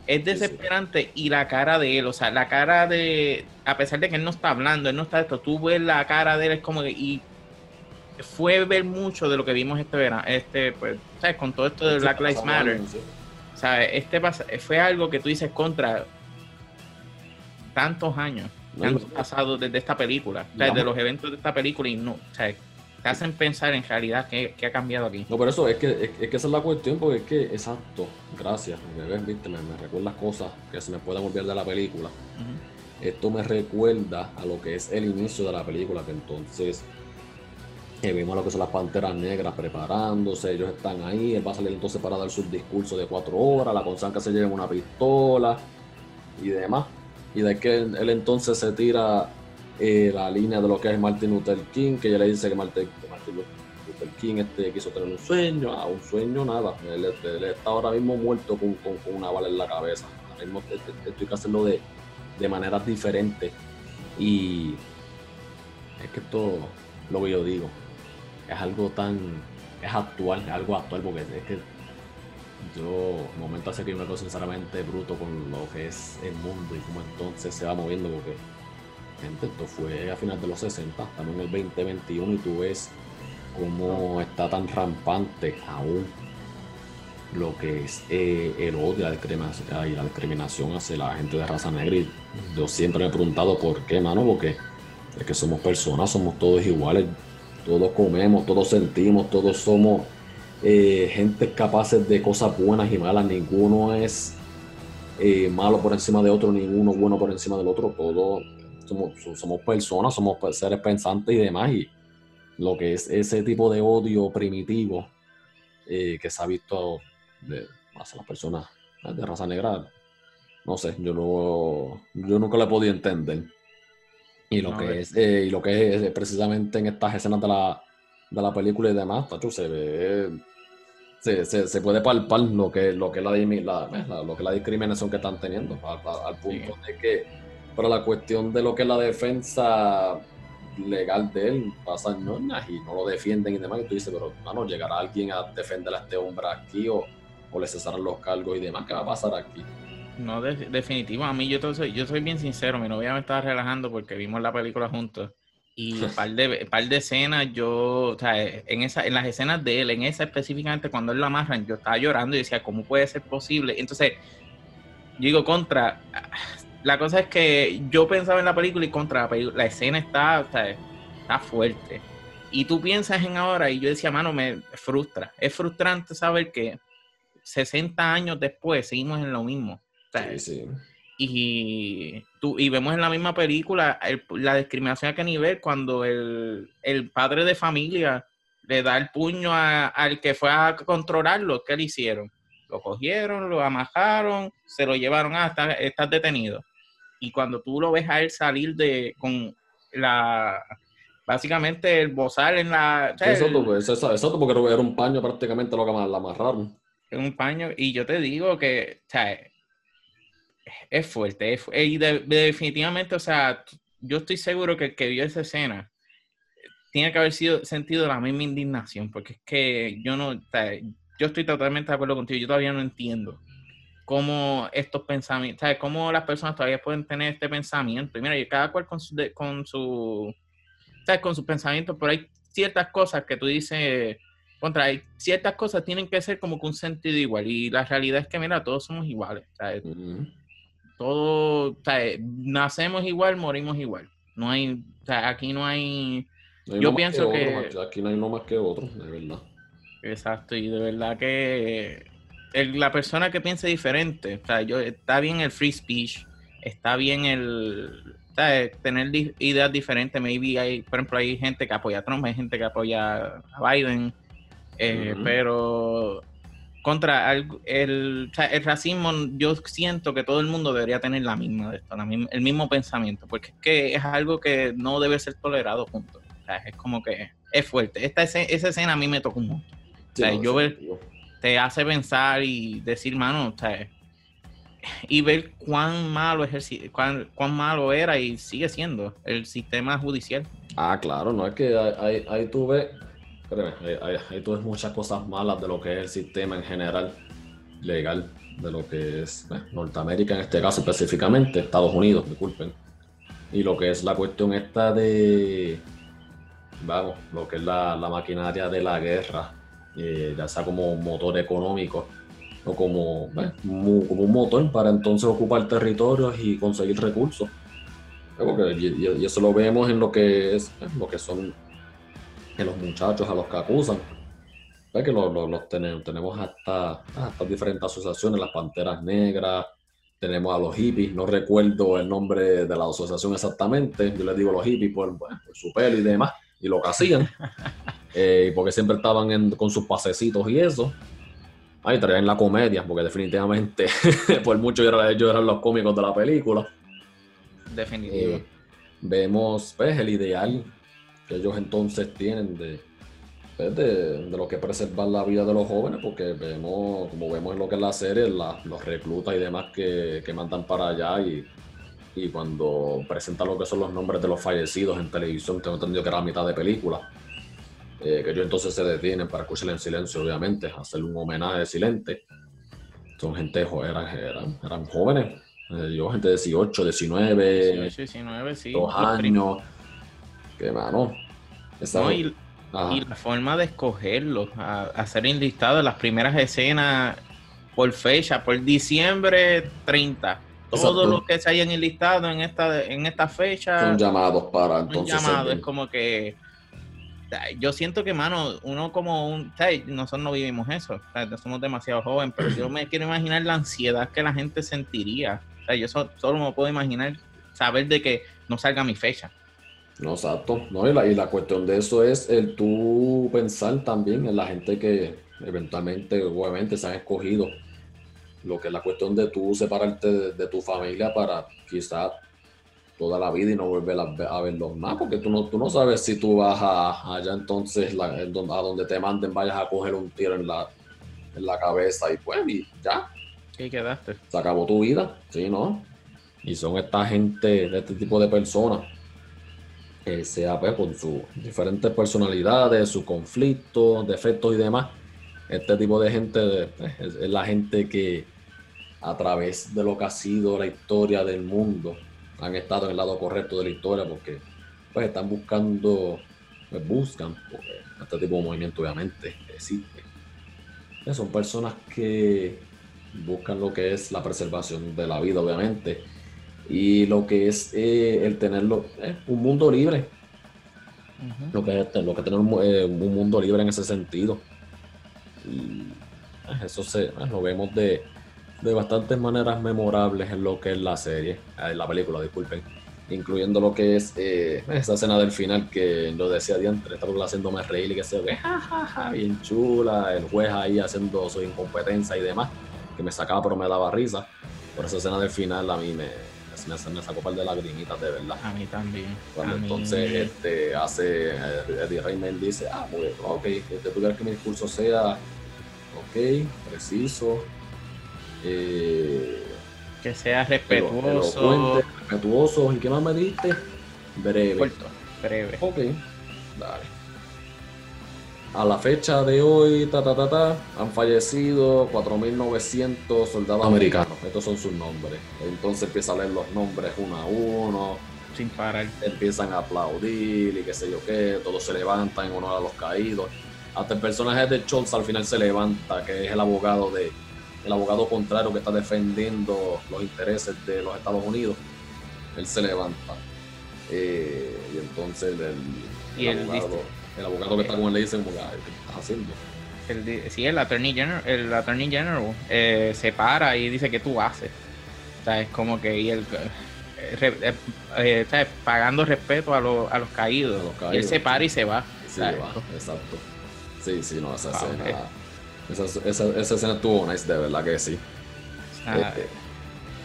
es desesperante y la cara de él, o sea, la cara de, a pesar de que él no está hablando, él no está esto, tú ves la cara de él, es como que, y fue ver mucho de lo que vimos este verano, este, pues, ¿sabes? Con todo esto de Black Lives Matter. ¿Sabes? Este fue algo que tú dices contra tantos años que han pasado desde esta película, desde los eventos de esta película y no, o sea, te hacen pensar en realidad qué, ha cambiado aquí. No, pero eso es que, es, que esa es la cuestión, porque es que, exacto, gracias, me viste, me, recuerdas cosas que se me pueden olvidar de la película. Esto me recuerda a lo que es el inicio de la película, que entonces que vimos lo que son las panteras negras preparándose, ellos están ahí, él va a salir entonces para dar su discurso de cuatro horas, la consanca se lleva una pistola y demás. Y de que él, entonces se tira eh, la línea de lo que es Martin Luther King, que ella le dice que Martin, Luther King este, quiso tener un sueño, ah, un sueño nada, él, está ahora mismo muerto con, una bala en la cabeza. Ahora mismo estoy que hacerlo de, de maneras diferentes. Y es que esto, lo que yo digo, es algo tan, es actual, es algo actual, porque es que yo, momento hace que me quedo sinceramente bruto con lo que es el mundo y cómo entonces se va moviendo, porque, gente, esto fue a final de los 60, estamos en el 2021 y tú ves cómo está tan rampante aún lo que es eh, el odio la discriminación, y la discriminación hacia la gente de raza negra. Y yo siempre me he preguntado por qué, mano, porque es que somos personas, somos todos iguales todos comemos, todos sentimos, todos somos eh, gente capaces de cosas buenas y malas, ninguno es eh, malo por encima de otro, ninguno bueno por encima del otro, todos somos, personas, somos seres pensantes y demás, y lo que es ese tipo de odio primitivo eh, que se ha visto de, hacia las personas de raza negra, no sé, yo, no, yo nunca lo he podido entender. Y lo, que es, eh, y lo que es precisamente en estas escenas de la, de la película y demás, tacho, se ve. Se, se, puede palpar lo que, lo que la, la, lo que la discriminación que están teniendo, al, punto de que, para la cuestión de lo que es la defensa legal de él, pasan ñoñas y no lo defienden y demás, y tú dices, pero bueno, llegará alguien a defender a este hombre aquí o, o le cesarán los cargos y demás, ¿qué va a pasar aquí? No, definitivo. A mí yo, soy, yo soy bien sincero. Mi novia me estaba relajando porque vimos la película juntos. Y un par de, par de escenas, yo, o sea, en, esa, en las escenas de él, en esa específicamente, cuando él la amarran, yo estaba llorando y decía, ¿cómo puede ser posible? Entonces, yo digo, contra, la cosa es que yo pensaba en la película y contra la película, la escena está, está fuerte. Y tú piensas en ahora y yo decía, mano, me frustra. Es frustrante saber que 60 años después seguimos en lo mismo. Y, tú, y vemos en la misma película la discriminación a qué nivel cuando el, padre de familia le da el puño al que fue a controlarlo, ¿qué le hicieron? Lo cogieron, lo amajaron, se lo llevaron hasta estar detenido. Y cuando tú lo ves a él salir de con la básicamente el bozal en la. Exacto, pues, porque era un paño prácticamente lo que la amarraron. Un paño, y yo te digo que, o sea, es fuerte. y definitivamente, o sea, yo estoy seguro que el que vio esa escena tiene que haber sido sentido la misma indignación, porque es que yo no, yo estoy totalmente de acuerdo contigo, yo todavía no entiendo cómo estos pensamientos, ¿sabes? Cómo las personas todavía pueden tener este pensamiento. Y mira, y cada cual con su, con su, ¿sabes? Con sus pensamientos, pero hay ciertas cosas que tú dices, contra, hay ciertas cosas tienen que ser como que un sentido igual. Y la realidad es que, mira, todos somos iguales. ¿sabes? Todos, ¿sabes? nacemos igual, morimos igual. No hay, o sea, aquí no hay... yo pienso que, Aquí no hay uno más que otro, de verdad. Exacto, y de verdad que la persona que piense diferente, o sea, yo, está bien el free speech, está bien el tener ideas diferentes. Maybe hay, por ejemplo, hay gente que apoya a Trump, hay gente que apoya a Biden, eh, pero contra el, el, racismo, yo siento que todo el mundo debería tener la misma de esto, el mismo pensamiento, porque es que es algo que no debe ser tolerado juntos. es como que es fuerte. Esta esa escena a mí me tocó un montón. yo ver, te hace pensar y decir, mano, y ver cuán malo el, cuán, cuán malo era y sigue siendo el sistema judicial. Ah, claro, no es que ahí, ahí tú ves Créeme, hay, tú muchas cosas malas de lo que es el sistema en general legal, de lo que es eh, Norteamérica en este caso específicamente, Estados Unidos, disculpen. Y lo que es la cuestión esta de, vamos, lo que es la, maquinaria de la guerra, eh, ya sea como motor económico o como, eh, como un motor para entonces ocupar territorios y conseguir recursos. y, eso lo vemos en lo que es lo que son que los muchachos a los que acusan. que los, tenemos, tenemos hasta, hasta diferentes asociaciones, las Panteras Negras, tenemos a los hippies, no recuerdo el nombre de la asociación exactamente, yo les digo los hippies por, su pelo y demás, y lo que hacían, eh, porque siempre estaban con sus pasecitos y eso. Ahí traían la comedia, porque definitivamente, por mucho ellos eran los cómicos de la película. Definitivo. Eh, vemos pues, el ideal que ellos entonces tienen pues, de, de, lo que preservar la vida de los jóvenes, porque vemos, como vemos en lo que es la serie, los reclutas y demás que, que mandan para allá y, y, cuando presentan lo que son los nombres de los fallecidos en televisión, tengo entendido que era la mitad de película, eh, que ellos entonces se detienen para escuchar en silencio, obviamente, hacer un homenaje silente. Son gente, eran, eran, eran jóvenes, eh, yo, gente de 18, 19, 19 sí. dos años que mano. y, la forma de escogerlo, a, hacer enlistado las primeras escenas por fecha, por diciembre 30. Todos los que se hayan enlistado en esta, en esta fecha. Son llamados para entonces. Llamados, es como que. Yo siento que, mano, uno como un. Nosotros no vivimos eso. somos demasiado jóvenes, pero yo me quiero imaginar la ansiedad que la gente sentiría. yo solo me puedo imaginar saber de que no salga mi fecha. No, exacto. No, y, la, cuestión de eso es el tú pensar también en la gente que eventualmente, obviamente, se han escogido. Lo que es la cuestión de tú separarte de, tu familia para quizás toda la vida y no volver a, verlos más, porque tú no, tú no sabes si tú vas a, allá entonces a donde te manden, vayas a coger un tiro en la, en la cabeza y pues, y ya. Y quedaste. Se acabó tu vida, sí, ¿no? Y son esta gente, de este tipo de personas sea pues, con sus diferentes personalidades, sus conflictos, defectos y demás. Este tipo de gente pues, es, la gente que a través de lo que ha sido la historia del mundo han estado en el lado correcto de la historia porque pues están buscando, pues buscan, este tipo de movimiento obviamente existe. Son personas que buscan lo que es la preservación de la vida obviamente y lo que es eh, el tenerlo eh, un mundo libre. Lo que es lo que tener eh, un, mundo libre en ese sentido. Y eso se lo vemos de, de bastantes maneras memorables en lo que es la serie en la película disculpen incluyendo lo que es esa escena del final que lo decía diantre, estaba haciéndome reír y que se ve bien chula, el juez ahí haciendo su incompetencia y demás, que me sacaba pero me daba risa. Por esa escena del final a mí me, me, me sacó un par de lagrimitas de verdad. A mí también. Cuando entonces este, hace, eh, Eddie Raymond dice, ah, pues, ok, este, tú quieres que mi discurso sea, ok, preciso, eh, que sea respetuoso. respetuoso. ¿Y qué más me diste? Breve. breve. Ok, dale. a la fecha de hoy, ta, ta, ta, ta, han fallecido 4.900 soldados americanos. Estos son sus nombres. Entonces empieza a leer los nombres uno a uno. Sin parar. Empiezan a aplaudir y qué sé yo qué. Todos se levantan en honor a los caídos. Hasta el personaje de Schultz al final se levanta, que es el abogado de el abogado contrario que está defendiendo los intereses de los Estados Unidos. Él se levanta. Eh, y entonces el, el, abogado, el, abogado, que está con él le dice, ¿qué estás haciendo? El, sí, el Attorney General, el attorney general eh, se para y dice, ¿qué tú haces? O sea, es como que y él, eh, eh, está pagando respeto a, los, a los caídos. Y él se para y se va. Sí, va, exacto. Sí, sí, no, esa escena. Esa, esa, esa, escena estuvo nice, de verdad que sí. Ah,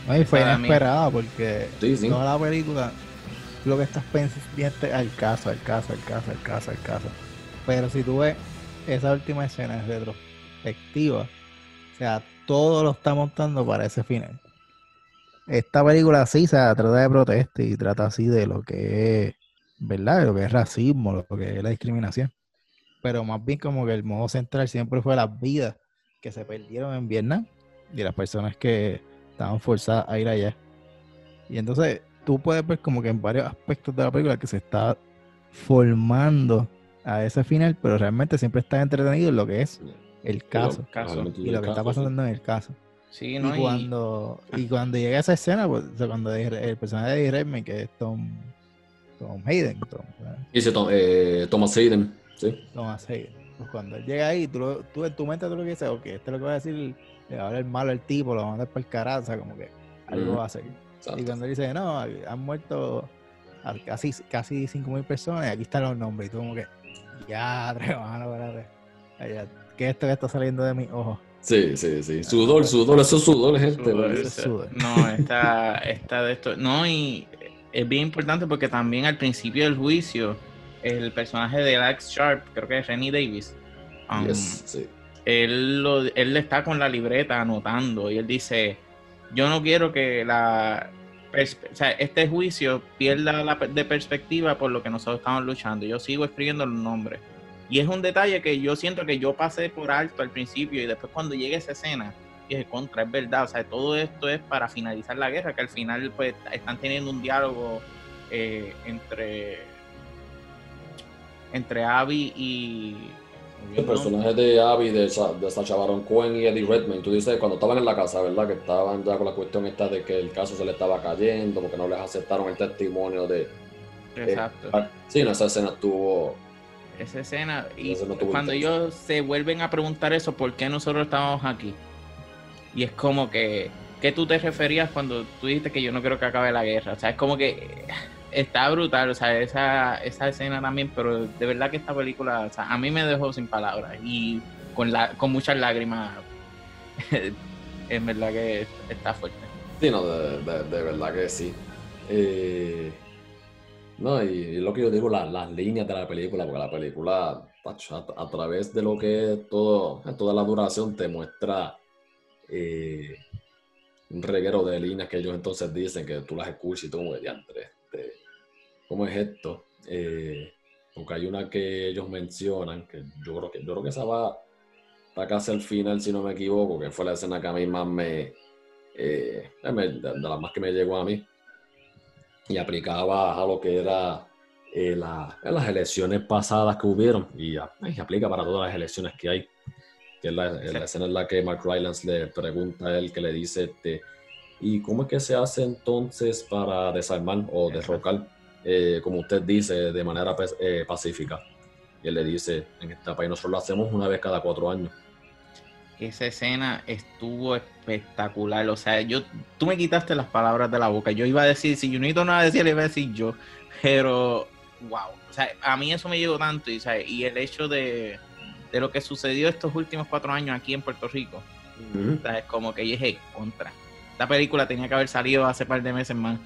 este, fue inesperada porque toda la película lo que estás pensando al caso, al caso, al caso, al caso, al caso. Pero si tú ves esa última escena en retrospectiva, o sea, todo lo está montando para ese final. Esta película sí se trata de protesta y trata así de lo que es, ¿verdad? lo que es racismo, lo que es la discriminación. Pero más bien como que el modo central siempre fue las vidas que se perdieron en Vietnam y las personas que estaban forzadas a ir allá. Y entonces tú puedes ver como que en varios aspectos de la película que se está formando a ese final, pero realmente siempre está entretenido en lo que es el caso, y lo que está pasando en el caso. Sí, y, cuando, y cuando llega esa escena, pues, cuando el personaje de Redmayne, que es Tom, Tom Hayden, Dice eh, Thomas Hayden, sí. Thomas Hayden. Pues cuando él llega ahí, tú, tú en tu mente tú lo que dices, ok, esto es lo que va a decir, le va a hablar malo al tipo, lo va a mandar para el carajo, o sea, como que algo va a seguir. Y cuando dice, no, han muerto casi, casi 5.000 personas y aquí están los nombres. Y tú como que, ya, tres mano, espérate. ¿Qué es esto que está saliendo de mis ojos? Sí, sí, sí. Sudor, sudor, eso es sudor, gente. No, está, está de esto. No, y es bien importante porque también al principio del juicio, el personaje de Alex Sharp, creo que es Rennie Davis, um, él, lo, él está con la libreta anotando y él dice yo no quiero que la o sea, este juicio pierda la de perspectiva por lo que nosotros estamos luchando. Yo sigo escribiendo los nombres. Y es un detalle que yo siento que yo pasé por alto al principio y después cuando llegue esa escena, dije, contra, es verdad. O sea, todo esto es para finalizar la guerra, que al final pues están teniendo un diálogo eh, entre, entre Abby y el personaje de Abby, de, de Sacha Baron Cohen y Eddie Redmayne, tú dices cuando estaban en la casa, ¿verdad? Que estaban ya con la cuestión esta de que el caso se le estaba cayendo porque no les aceptaron el testimonio de... Exacto. sí, esa escena estuvo... Esa escena, y cuando ellos se vuelven a preguntar eso, ¿por qué nosotros estábamos aquí? Y es como que, ¿qué tú te referías cuando tú dijiste que yo no quiero que acabe la guerra? O sea, es como que está brutal, o sea, esa, esa escena también, pero de verdad que esta película, o sea, a mí me dejó sin palabras y con, la, con muchas lágrimas. en verdad que está fuerte. Sí, no, de, verdad que sí. Eh, no, y, lo que yo digo, las líneas de la película, porque la película, a, través de lo que es todo, toda la duración, te muestra eh, un reguero de líneas que ellos entonces dicen que tú las escuchas y tú como diantre cómo es esto. Eh, porque hay una que ellos mencionan, que yo creo que, yo creo que esa va, está casi al final, si no me equivoco, que fue la escena que a mí más me, eh, de, las más que me llegó a mí, y aplicaba a lo que era eh, las elecciones pasadas que hubieron, y, aplica para todas las elecciones que hay, que es la, escena en la que Mark Rylance le pregunta a él, que le dice, este, ¿y cómo es que se hace entonces para desarmar o derrocar eh, como usted dice, de manera eh, pacífica. Y él le dice, en esta país nosotros lo hacemos una vez cada cuatro años. Esa escena estuvo espectacular. O sea, yo, tú me quitaste las palabras de la boca. Yo iba a decir, si Junito no iba a decir, le iba a decir yo. Pero, wow. O sea, a mí eso me llegó tanto. Y, y el hecho de, de, lo que sucedió estos últimos cuatro años aquí en Puerto Rico. es como que dije, contra. Esta película tenía que haber salido hace par de meses más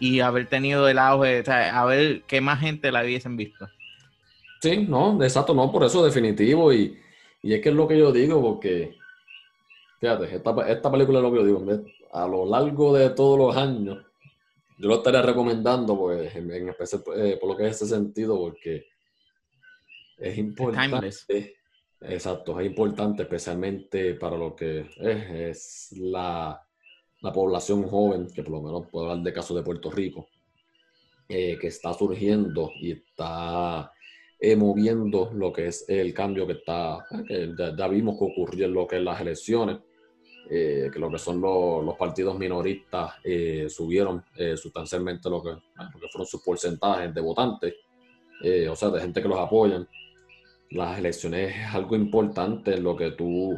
y haber tenido el auge, o sea, a ver qué más gente la hubiesen visto. Sí, no, exacto, no, por eso definitivo. Y, y es que es lo que yo digo, porque, fíjate, esta, esta película es lo que yo digo, a lo largo de todos los años, yo lo estaría recomendando, pues, en, especial eh, por lo que es ese sentido, porque Es importante. Exacto, es importante especialmente para lo que es, la, población joven, que por lo menos puedo hablar de caso de Puerto Rico, eh, que está surgiendo y está eh, moviendo lo que es el cambio que está, que ya, vimos que ocurrió en lo que es las elecciones, eh, que lo que son los, partidos minoristas subieron sustancialmente lo que, lo que fueron sus porcentajes de votantes, o sea, de gente que los apoyan. Las elecciones es algo importante en lo que tú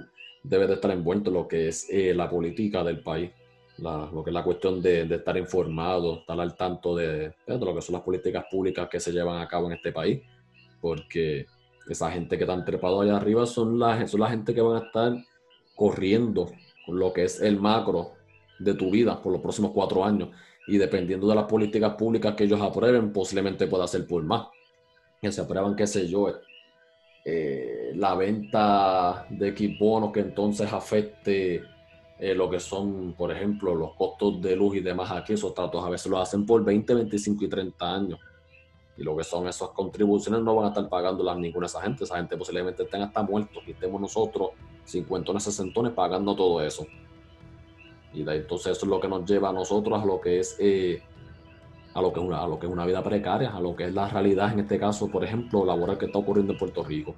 debes de estar envuelto, lo que es eh, la política del país, lo que es la cuestión de, estar informado, estar al tanto de, lo que son las políticas públicas que se llevan a cabo en este país, porque esa gente que están trepado allá arriba son la, son la gente que van a estar corriendo con lo que es el macro de tu vida por los próximos cuatro años y dependiendo de las políticas públicas que ellos aprueben, posiblemente pueda ser por más. Que se aprueban, qué sé yo, eh, la venta de equiponos que entonces afecte eh, lo que son, por ejemplo, los costos de luz y demás aquí, esos tratos a veces lo hacen por 20, 25 y 30 años. Y lo que son esas contribuciones no van a estar pagándolas ninguna esa gente. Esa gente posiblemente estén hasta muertos y estemos nosotros, cincuentones, sesentones, pagando todo eso. Y de entonces eso es lo que nos lleva a nosotros a lo que es eh, a lo que es una, a lo que es una vida precaria, a lo que es la realidad, en este caso, por ejemplo, laboral que está ocurriendo en Puerto Rico.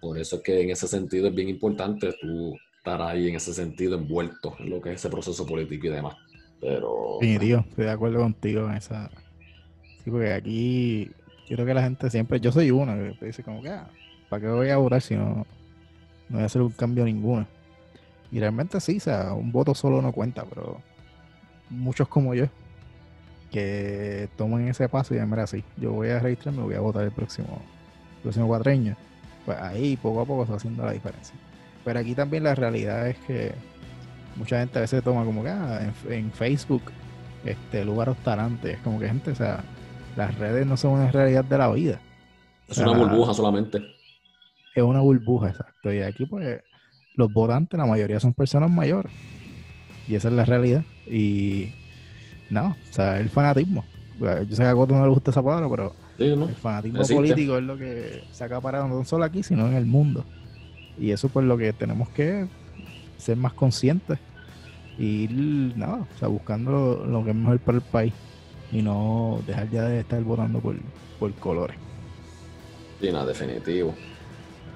Por eso es que en ese sentido es bien importante tú estar ahí en ese sentido envuelto en lo que es ese proceso político y demás. Pero. Sí, tío, estoy de acuerdo contigo en esa. Sí, porque aquí yo creo que la gente siempre, yo soy uno que dice como que, ah, ¿para qué voy a votar si no, no voy a hacer un cambio ninguno? Y realmente sí, o sea, un voto solo no cuenta, pero muchos como yo que tomen ese paso y digan, mira, sí, yo voy a registrarme, voy a votar el próximo, próximo cuatreño. Pues ahí poco a poco está haciendo la diferencia. Pero aquí también la realidad es que mucha gente a veces toma como que ah, en, Facebook este lugar hostarante. Es como que gente, o sea, las redes no son una realidad de la vida. Es una burbuja solamente. Es una burbuja, exacto. Y aquí pues los votantes, la mayoría son personas mayores. Y esa es la realidad. Y no, o sea, el fanatismo. Yo sé que a Coto no le gusta esa palabra, pero el fanatismo político es lo que se ha acaparado no solo aquí, sino en el mundo. Y eso por lo que tenemos que ser más conscientes y ir, nada, o sea, buscando lo, que es mejor para el país y no dejar ya de estar votando por, por colores. Sí, nada, definitivo.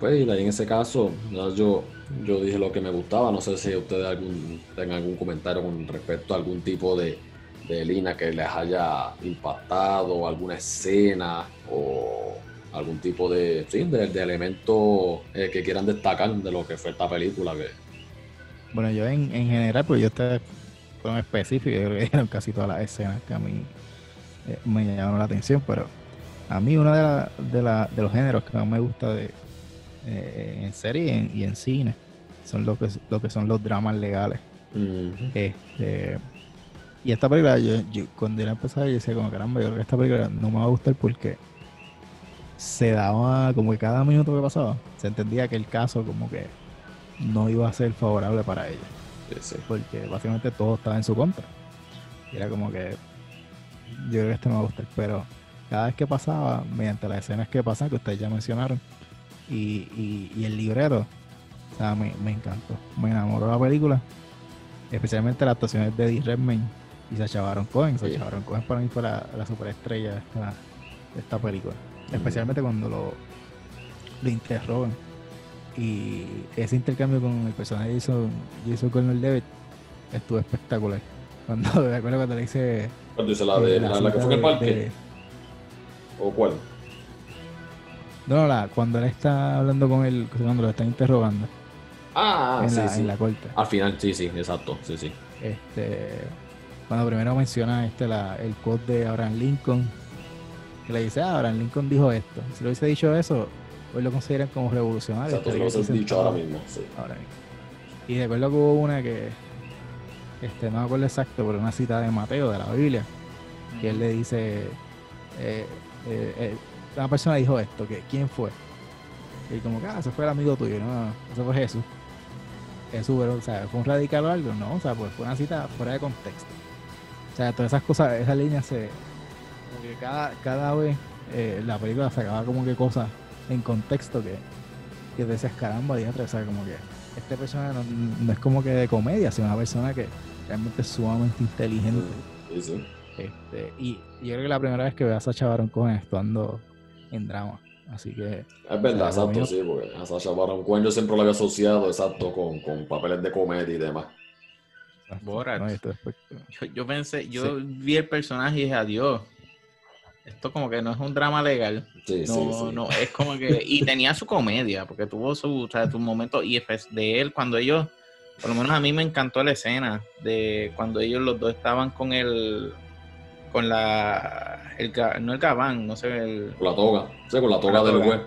Pues y en ese caso, yo, yo dije lo que me gustaba, no sé si ustedes algún, tengan algún comentario con respecto a algún tipo de, de Lina que les haya impactado, alguna escena o algún tipo de, sí, de, elemento eh, que quieran destacar de lo que fue esta película. Que... Bueno, yo en, general, pues yo estoy con específico, yo creo que casi todas las escenas que a mí eh, me llamaron la atención, pero a mí uno de, de, de los géneros que más me gusta de, eh, en serie y en, cine son lo que, lo que son los dramas legales. este, y esta película, yo, cuando era empezaba, yo decía como caramba, yo creo que esta película no me va a gustar porque se daba como que cada minuto que pasaba, se entendía que el caso como que no iba a ser favorable para ella. Porque básicamente todo estaba en su contra. Y era como que yo creo que este me va a gustar. Pero cada vez que pasaba, mediante las escenas que pasan, que ustedes ya mencionaron, y, y, el libreto, o sea, me, me encantó. Me enamoró la película. Especialmente las actuaciones de Eddie Redmayne y Sacha Baron Cohen. Sacha Baron Cohen para mí fue la, superestrella de esta, de esta película. Especialmente cuando lo, lo interrogan. Y ese intercambio con el personaje de Jason, Jason Colonel Levitt estuvo espectacular. Cuando, me acuerdo cuando le dice. Cuando dice la de la, que fue en el parque. ¿O cuál? No, no, la, cuando él está hablando con él, cuando lo están interrogando. Ah, en sí, la, sí. En la corte. Al final, sí, sí, exacto, sí, sí. Este, cuando primero menciona este, la, el quote de Abraham Lincoln, que le dice, ah, Abraham Lincoln dijo esto. Si lo hubiese dicho eso, hoy lo consideran como revolucionario. Exacto, lo hubiese dicho ahora mismo, sí. Ahora mismo. Y recuerdo que hubo una que, este, no me acuerdo exacto, pero una cita de Mateo, de la Biblia, que él le dice, eh, eh, eh, una persona dijo esto, que ¿quién fue? Y como que, ah, ese fue el amigo tuyo, no, ese fue Jesús. Jesús, pero, o sea, ¿fue un radical o algo? No, o sea, pues fue una cita fuera de contexto. O sea, todas esas cosas, esa línea se. Que cada, cada vez eh, la película sacaba como que cosas en contexto que, que decías, caramba, dije, o sea, como que este personaje no, es como que de comedia, sino una persona que realmente es sumamente inteligente. Sí, sí. Este, y yo creo que la primera vez que veo a Sacha Baron Cohen actuando en drama. Así que. Es verdad, exacto, sí, porque a Sacha Baron Cohen yo siempre lo había asociado, exacto, con, con papeles de comedia y demás. Borat. no, Yo, yo pensé, yo vi el personaje y dije, adiós. Esto como que no es un drama legal. Sí, No, sí, sí. no, es como que. Y tenía su comedia, porque tuvo su, o sea, momento. Y de él, cuando ellos. Por lo menos a mí me encantó la escena de cuando ellos los dos estaban con el. Con la. El, no el gabán, no sé. El, Con la toga, sí, con la toga la del juez.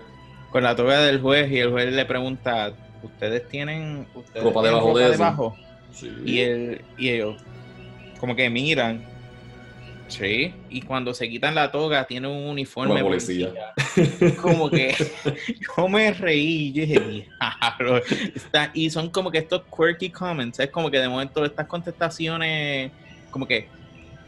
con la toga del juez y el juez le pregunta: ¿Ustedes tienen. Ustedes Ropa tienen debajo de eso?" debajo?" Sí. Y, él, y ellos, como que miran. Sí. Y cuando se quitan la toga, tiene un uniforme. Como policía. policía. Como que yo me reí. Yo dije, "Diablo". Y son como que estos quirky comments. Es como que de momento estas contestaciones, como que.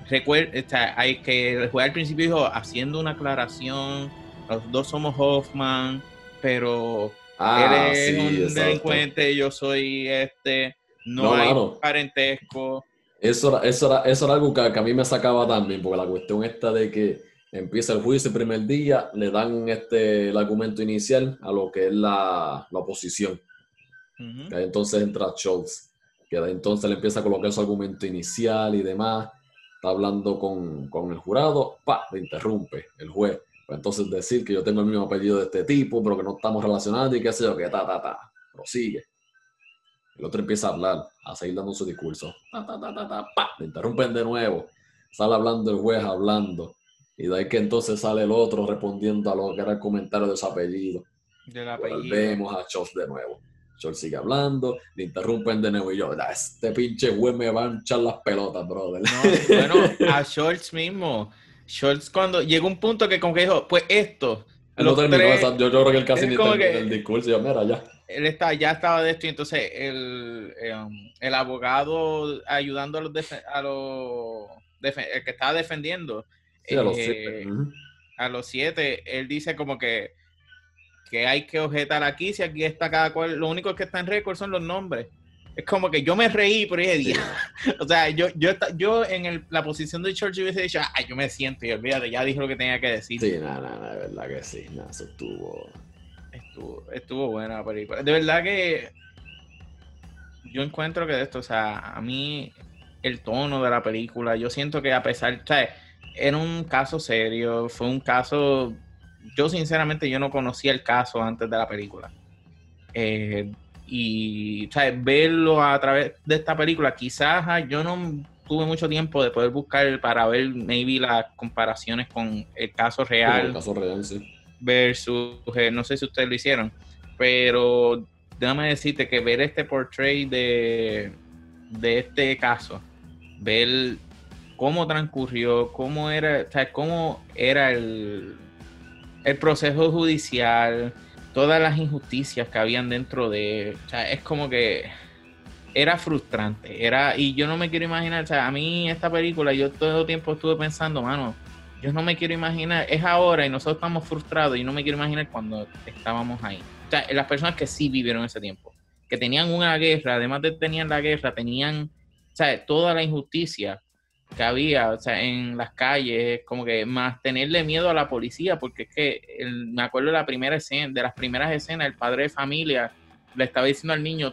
Recuerda, hay que el juez al principio dijo, haciendo una aclaración, los dos somos Hoffman, pero Ah, él es sí, un exacto. delincuente, yo soy este, no, No, hay parentesco. Eso era, eso era, eso era algo que, que a mí me sacaba también, porque la cuestión esta de que empieza el juicio el primer día, le dan este, el argumento inicial a lo que es la, la oposición. Ahí entonces entra Schultz, que ahí entonces le empieza a colocar su argumento inicial y demás. Está hablando con, con el jurado, pa, le interrumpe el juez. Pues entonces decir que yo tengo el mismo apellido de este tipo, pero que no estamos relacionados y qué sé yo, que ta, ta, ta. Prosigue. El otro empieza a hablar, a seguir dando su discurso. Ta, le interrumpen de nuevo. Sale hablando el juez, hablando. Y de ahí que entonces sale el otro respondiendo a lo que era el comentario de su apellido. Del apellido. Volvemos a Schultz de nuevo. Schultz sigue hablando, le interrumpen de nuevo y yo, "Ah, este pinche güey me va a echar las pelotas, brother. No, bueno, a Schultz mismo. Schultz cuando llegó un punto que como que dijo, pues esto. No terminó, tres- yo, yo creo que él casi ni terminó que- el discurso. Yo, mira, ya. Él está, ya estaba de esto y entonces el, em, el abogado ayudando a los, a los el que estaba defendiendo Sí, a los eh, a los siete, él dice como que, que hay que objetar aquí, si aquí está cada cual, lo único que está en récord son los nombres. Es como que yo me reí, pero dije, Sí. O sea, yo, yo, yo en el- la posición de Church hubiese dicho, ay, yo me siento y olvídate, ya dijo lo que tenía que decir. Sí, nada, nada, de verdad que sí. Nada, eso estuvo. Estuvo, buena la película. De verdad que yo encuentro que de esto, o sea, a mí el tono de la película, yo siento que a pesar, o sea, era un caso serio, fue un caso, yo sinceramente yo no conocía el caso antes de la película. Eh, y, o sea, verlo a través de esta película, quizás ah, yo no tuve mucho tiempo de poder buscar para ver maybe las comparaciones con el caso real. Versus, eh, no sé si ustedes lo hicieron, pero déjame decirte que ver este portrait de, de este caso, ver cómo transcurrió, cómo era, o sea, cómo era el, el proceso judicial, todas las injusticias que habían dentro de, o sea, es como que era frustrante, era, y yo no me quiero imaginar, o sea, a mí esta película, yo todo el tiempo estuve pensando, mano, yo no me quiero imaginar, es ahora y nosotros estamos frustrados y no me quiero imaginar cuando estábamos ahí. O sea, las personas que sí vivieron ese tiempo, que tenían una guerra, además de tenían la guerra, tenían, o sea, toda la injusticia que había, o sea, en las calles, como que más tenerle miedo a la policía, porque es que me acuerdo de la primera escena, de las primeras escenas, el padre de familia le estaba diciendo al niño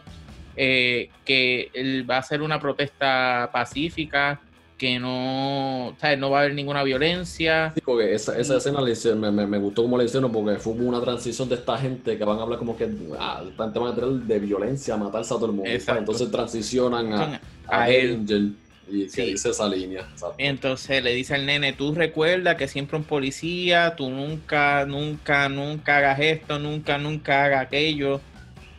eh, que él va a hacer una protesta pacífica, que no, sea, no va a haber ninguna violencia. Sí, porque esa, esa escena me, me, me gustó como le hicieron porque fue una transición de esta gente que van a hablar como que ah, esta gente va a tener de violencia, matarse a todo el mundo. Exacto. Entonces transicionan a, a, a él. Angel y que Sí. dice esa línea. exacto. Entonces le dice al nene, tú recuerda que siempre un policía, tú nunca, nunca, nunca hagas esto, nunca, nunca hagas aquello.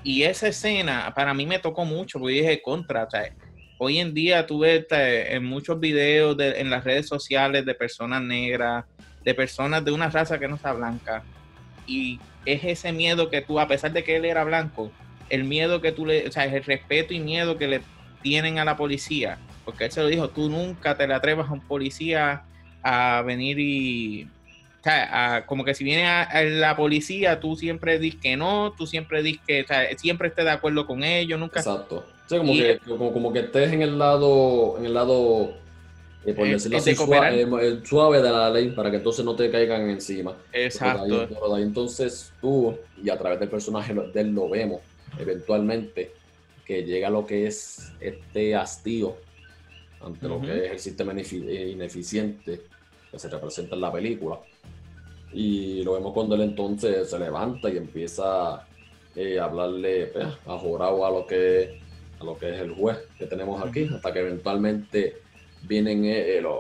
Y esa escena para mí me tocó mucho, porque dije, contra, sea, hoy en día tú ves este, en muchos videos de- en las redes sociales de personas negras, de personas de una raza que no está blanca. Y es ese miedo que tú, a pesar de que él era blanco, el miedo que tú le, o sea, el respeto y miedo que le tienen a la policía, porque él se lo dijo, tú nunca te le atrevas a un policía a venir y, o sea, como que si viene a, la policía, tú siempre dices que no, tú siempre dices que, o sea, siempre estés de acuerdo con ellos, nunca. Exacto. O como, que, como, que estés en el lado, en el lado, eh, por eh, decirlo así, suave, el suave de la ley, para que entonces no te caigan encima. Exacto. Ahí, entonces tú, y a través del personaje de él lo vemos, eventualmente, que llega lo que es este hastío ante lo que es el sistema ineficiente que se representa en la película y lo vemos cuando él entonces se levanta y empieza eh, a hablarle pues, a Jorao a lo que a lo que es el juez que tenemos aquí, hasta que eventualmente vienen eh, eh, los,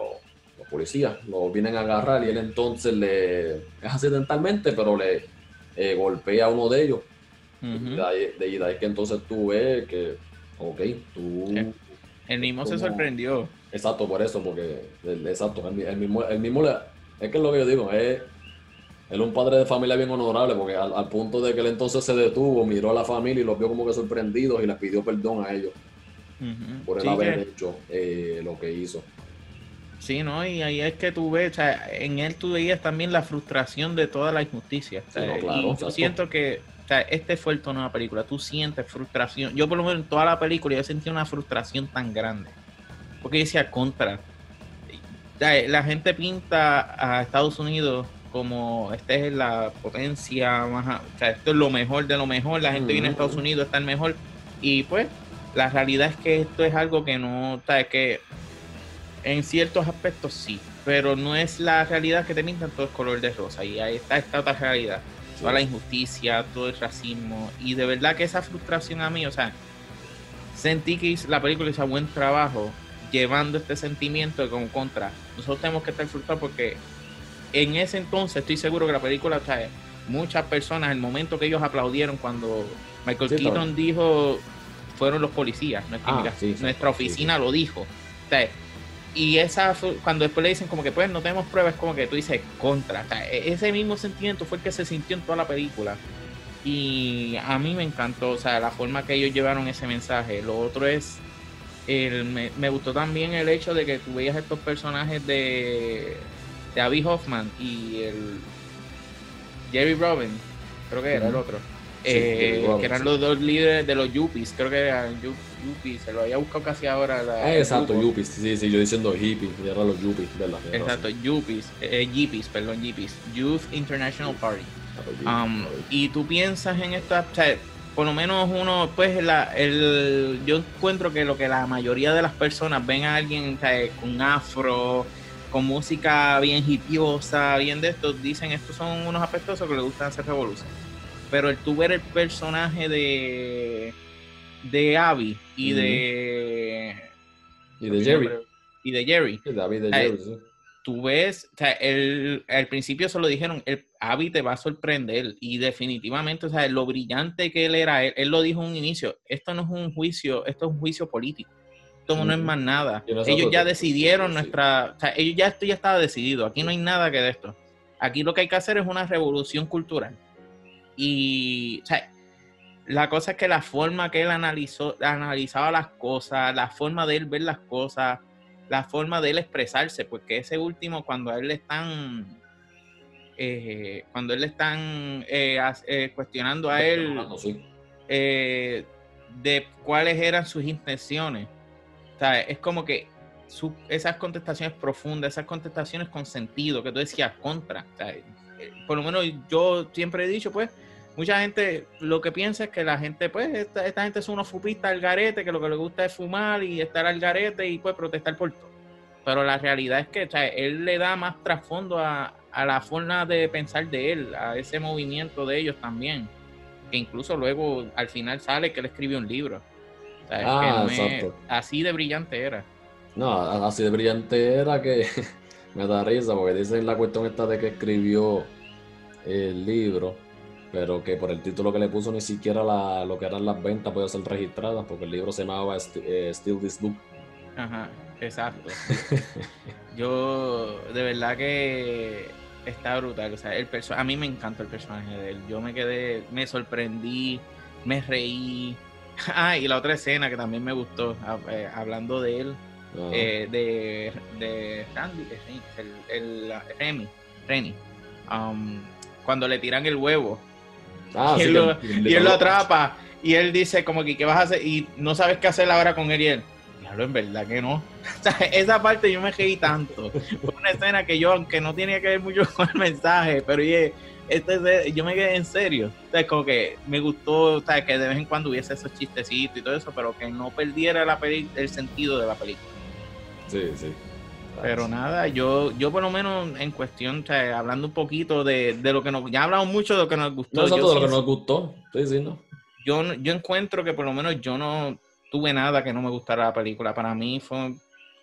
policías, lo vienen a agarrar y él entonces le es accidentalmente, pero le golpea a uno de ellos. y, de ahí, que entonces tú ves que, ok, tú... El mismo se sorprendió. Exacto, por eso, porque exacto, el, mismo, el mismo es que es lo que yo digo, es él es un padre de familia bien honorable porque al, punto de que él entonces se detuvo, miró a la familia y los vio como que sorprendidos y les pidió perdón a ellos por el haber hecho eh, lo que hizo. Sí, ¿no? Y ahí es que tú ves, o sea, en él tú veías también la frustración de toda la injusticia. y yo siento que, o sea, este fue el tono de la película. Tú sientes frustración. Yo por lo menos en toda la película yo sentí una frustración tan grande. Porque decía contra. La gente pinta a Estados Unidos como esta es la potencia más, o sea, esto es lo mejor de lo mejor, la gente viene a Estados Unidos, está el mejor, y pues la realidad es que esto es algo que no, o sea, que en ciertos aspectos sí, pero no es la realidad que te pintan todo el color de rosa, y ahí está esta otra realidad, toda la injusticia, todo el racismo, y de verdad que esa frustración a mí, o sea, sentí que la película hizo buen trabajo llevando este sentimiento de como contra. Nosotros tenemos que estar frustrados porque en ese entonces estoy seguro que la película trae muchas personas, el momento que ellos aplaudieron cuando Michael Keaton dijo, fueron los policías, nuestra, ah, oficina lo dijo. y esa cuando después le dicen como que pues no tenemos pruebas, como que tú dices contra. E, ese mismo sentimiento fue el que se sintió en toda la película. Y a mí me encantó, o sea, la forma que ellos llevaron ese mensaje. Lo otro es, el, me, me gustó también el hecho de que tú veías estos personajes de de Abby Hoffman y el Jerry Robin, creo que era el otro, eh, que eran los dos líderes de los Yuppies, creo que eran Yuppies, se lo había buscado casi ahora. La, ah, exacto, Yuppies, sí, sí, yo diciendo hippies, eran los Yuppies, ¿verdad? Exacto, Yuppies, eh, Yippies, perdón, Yippies, Youth International Party. Um, y tú piensas en esta, o sea, por lo menos uno, pues la, el, yo encuentro que lo que la mayoría de las personas ven a alguien con afro, con música bien hipiosa, bien de esto, dicen estos son unos apestosos que les gustan hacer revolución. Pero el tú ver el personaje de de Abby y de y de Jerry. y de Jerry, tú ves, o sea, el, al principio se lo dijeron, el Abby te va a sorprender y definitivamente, o sea, lo brillante que él era, él, él lo dijo en un inicio, esto no es un juicio, esto es un juicio político no es más nada. Ellos ya decidieron nuestra, o sea, ellos ya esto ya estaba decidido. Aquí no hay nada que de esto. Aquí lo que hay que hacer es una revolución cultural. Y, o sea, la cosa es que la forma que él analizó, analizaba las cosas, la forma de él ver las cosas, la forma de él expresarse, porque ese último, cuando a él le están, eh, cuando él le están eh, eh, cuestionando a él de cuáles eran sus intenciones es como que esas contestaciones profundas, esas contestaciones con sentido, que tú decías contra. Eh, por lo menos yo siempre he dicho, pues, mucha gente lo que piensa es que la gente, pues, esta, gente es unos fupistas al garete, que lo que le gusta es fumar y estar al garete y pues protestar por todo. Pero la realidad es que él le da más trasfondo a, a la forma de pensar de él, a ese movimiento de ellos también. Que incluso luego al final sale que él escribe un libro. Ah, así de brillante era. No, así de brillante era que me da risa porque dicen la cuestión esta de que escribió el libro, pero que por el título que le puso ni siquiera la, lo que eran las ventas puede ser registradas porque el libro se llamaba eh, Still This Book. Ajá, exacto. Yo de verdad que está brutal. O sea, el a mí me encanta el personaje de él. Yo me quedé, me sorprendí, me reí. Ah, y la otra escena que también me gustó, eh, hablando de él, eh, de, de Randy, el, el, Remy, Renny, um, cuando le tiran el huevo. Ah, y, él lo, le- y él lo le- atrapa y él dice como que qué vas a hacer y no sabes qué hacer ahora con él y él. En verdad que no. O sea, esa parte yo me reí tanto. Fue una escena que yo, aunque no tenía que ver mucho con el mensaje, pero oye, este, es- yo me quedé en serio. O sea, como que me gustó, o sea, que de vez en cuando hubiese esos chistecitos y todo eso, pero que no perdiera la peli- el sentido de la película. Sí, sí. Pero nada, yo, yo por lo menos en cuestión, o sea, hablando un poquito de, de lo que nos, ya hablamos mucho de lo que nos gustó. No, eso yo, todo lo que nos gustó. Sí, ¿no? yo, yo encuentro que por lo menos yo no tuve nada que no me gustara la película. Para mí fue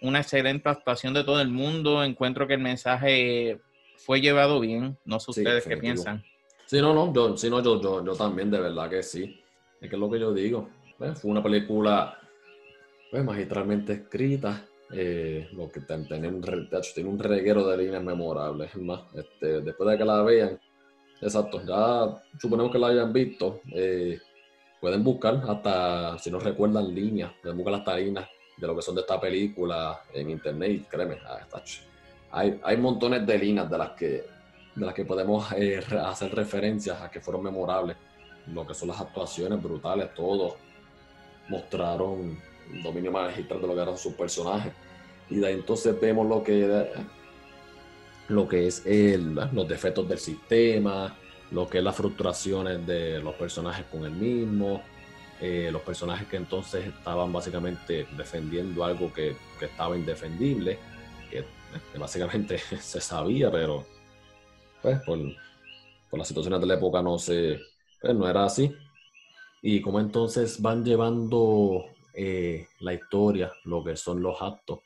una excelente actuación de todo el mundo. Encuentro que el mensaje fue llevado bien. No sé Sí, ustedes qué definitivo. piensan. Sí, no, no, yo, sí, no, yo, yo, yo también, de verdad que sí. Es que es lo que yo digo. ¿ves? Fue una película pues, magistralmente escrita. eh, lo que ten- tiene un, re- de hecho, tiene un reguero de líneas memorables. Es más, este, después de que la vean, exacto, ya suponemos que la hayan visto. eh, pueden buscar hasta, si no recuerdan líneas, pueden buscar hasta líneas de lo que son de esta película en internet. Y créeme, ah, está ch- hay, hay montones de líneas de las que de las que podemos eh, hacer referencias a que fueron memorables. Lo que son las actuaciones brutales, todos mostraron dominio magistral de lo que eran sus personajes. Y de ahí entonces vemos lo que, lo que es los defectos del sistema, lo que es las frustraciones de los personajes con el mismo, eh, los personajes que entonces estaban básicamente defendiendo algo que, que estaba indefendible, básicamente se sabía, pero pues, por, por las situaciones de la época no se, pues, no era así. Y cómo entonces van llevando eh, la historia, lo que son los actos,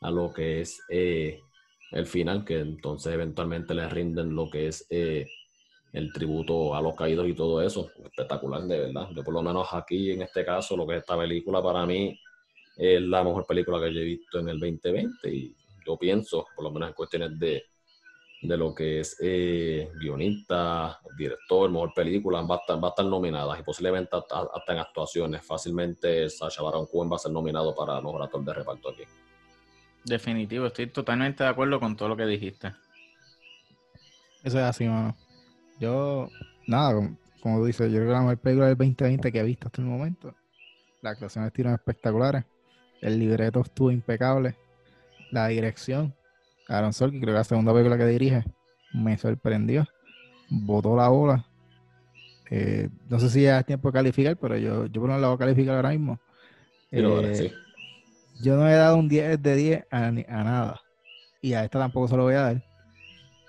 a lo que es eh, el final, que entonces eventualmente le rinden lo que es eh, el tributo a los caídos y todo eso. Espectacular, de verdad. Yo por lo menos aquí, en este caso, lo que es esta película para mí es la mejor película que yo he visto en el 2020 y yo pienso, por lo menos en cuestiones de, de lo que es eh, guionista, director, mejor película, va a estar, va a estar nominadas y posiblemente hasta, hasta en actuaciones. Fácilmente Sacha Baron Cohen va a ser nominado para mejor actor de reparto aquí. Definitivo, estoy totalmente de acuerdo con todo lo que dijiste. Eso es así, mano. Yo, nada, como, como tú dices, yo creo que la mejor película del 2020 que he visto hasta el momento. Las actuaciones estuvieron espectaculares. El libreto estuvo impecable. La dirección. Aaron Sorkin, creo que la segunda película que dirige, me sorprendió. Botó la bola. Eh, no sé si ya es tiempo de calificar, pero yo, yo por menos la voy a calificar ahora mismo. Eh, sí. yo no he dado un 10 de 10 a, a nada. Y a esta tampoco se lo voy a dar.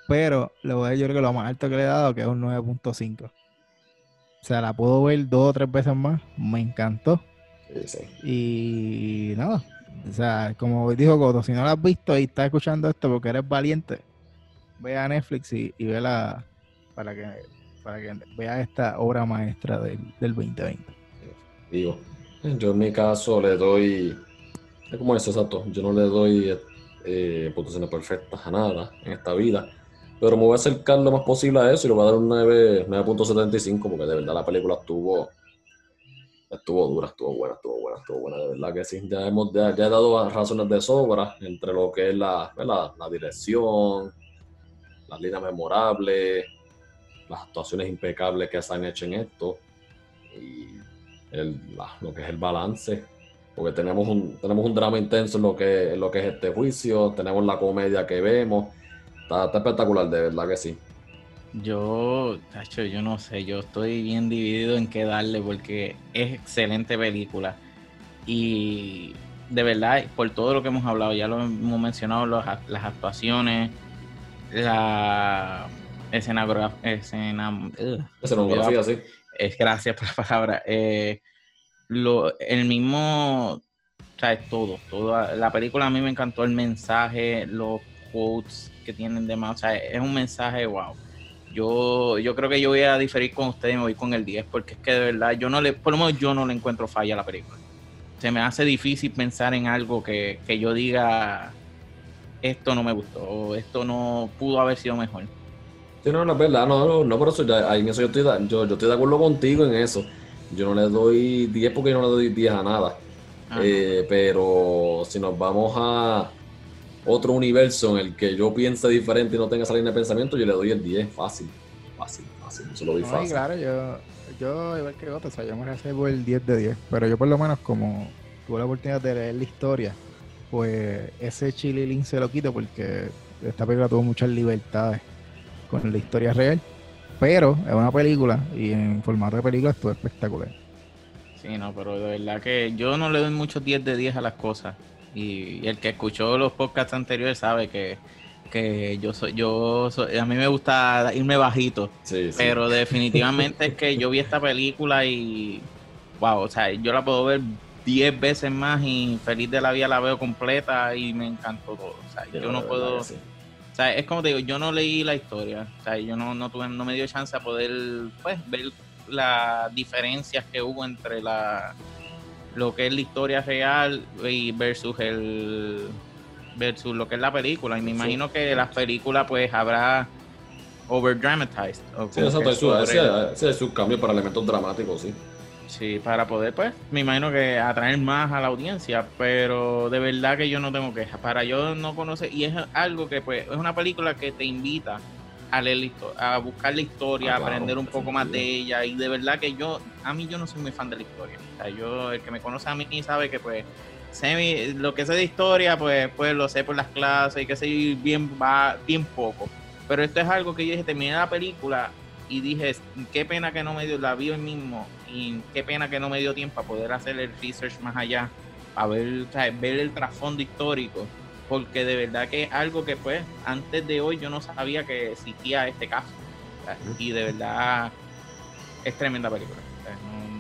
Pero le voy a dar yo creo que lo más alto que le he dado, que es un 9.5. O sea, la puedo ver dos o tres veces más. Me encantó. Sí, sí. Y nada. O sea, como dijo Coto, si no la has visto y estás escuchando esto porque eres valiente, ve a Netflix y, y vela para que, para que veas esta obra maestra del, del 2020. Digo, yo en mi caso le doy, es como eso, exacto, yo no le doy eh, puntuaciones perfectas a nada en esta vida, pero me voy a acercar lo más posible a eso y le voy a dar un 9 9.75 porque de verdad la película estuvo, estuvo dura, estuvo buena, estuvo buena, estuvo buena, de verdad que sí, ya, hemos, ya, ya he dado razones de sobra entre lo que es la, la, la dirección, las líneas memorables, las actuaciones impecables que se han hecho en esto y el, lo que es el balance, porque tenemos un, tenemos un drama intenso en lo, que, lo que es este juicio, tenemos la comedia que vemos, está, está espectacular, de verdad que sí. Yo, tacho, yo no sé, yo estoy bien dividido en qué darle porque es excelente película. Y de verdad, por todo lo que hemos hablado, ya lo hemos mencionado, los las actuaciones, la escenografía, sí. es gracias por la palabra. eh, lo, el mismo, o sea, es todo, toda la película a mí me encantó el mensaje, los quotes que tienen de más, o sea, es un mensaje wow. Yo, yo creo que yo voy a diferir con ustedes y me voy con el 10 porque es que de verdad yo no le, por lo menos yo no le encuentro falla a la película. Se me hace difícil pensar en algo que, que yo diga esto no me gustó, o esto no pudo haber sido mejor. Sí, no, no es verdad, no, no, no por eso, ya, ahí en eso yo estoy, yo, yo estoy de acuerdo contigo en eso. Yo no le doy 10 porque yo no le doy 10 a nada. Eh, pero si nos vamos a, otro universo en el que yo piense diferente y no tenga esa línea de pensamiento, yo le doy el 10 fácil. Fácil, fácil. Eso lo doy fácil. claro, yo, yo igual que otros, o sea, yo me reservo el 10 de 10. Pero yo por lo menos como tuve la oportunidad de leer la historia, pues ese chililín se lo quito porque esta película tuvo muchas libertades con la historia real. Pero es una película y en formato de película estuvo espectacular. Sí, no, pero de verdad que yo no le doy muchos 10 de 10 a las cosas. Y, el que escuchó los podcasts anteriores sabe que, yo soy, yo a mí me gusta irme bajito. Pero definitivamente es que yo vi esta película y wow, o sea, yo la puedo ver 10 veces más y feliz de la vida la veo completa y me encantó todo. O sea, yo no puedo. O sea, es como te digo, yo no leí la historia. O sea, yo no, no tuve, no me dio chance a poder pues ver las diferencias que hubo entre la lo que es la historia real y versus el versus lo que es la película. Y me imagino que las películas pues habrá over dramatized sí, eso ese, es su cambio para elementos dramáticos sí. Sí para poder pues me imagino que atraer más a la audiencia pero de verdad que yo no tengo quejas para yo no conocer y es algo que pues es una película que te invita a leer a buscar la historia, a ah, aprender un poco más de ella y de verdad que yo, a mí yo no soy muy fan de la historia. O sea, yo, el que me conoce a mí sabe que pues sé lo que sé de historia, pues, pues lo sé por las clases y que sé bien, va bien poco. Pero esto es algo que yo dije, terminé la película y dije, qué pena que no me dio, la vi hoy mismo y qué pena que no me dio tiempo a poder hacer el research más allá, a ver, ver el trasfondo histórico porque de verdad que es algo que pues antes de hoy yo no sabía que existía este caso. Y de verdad es tremenda película.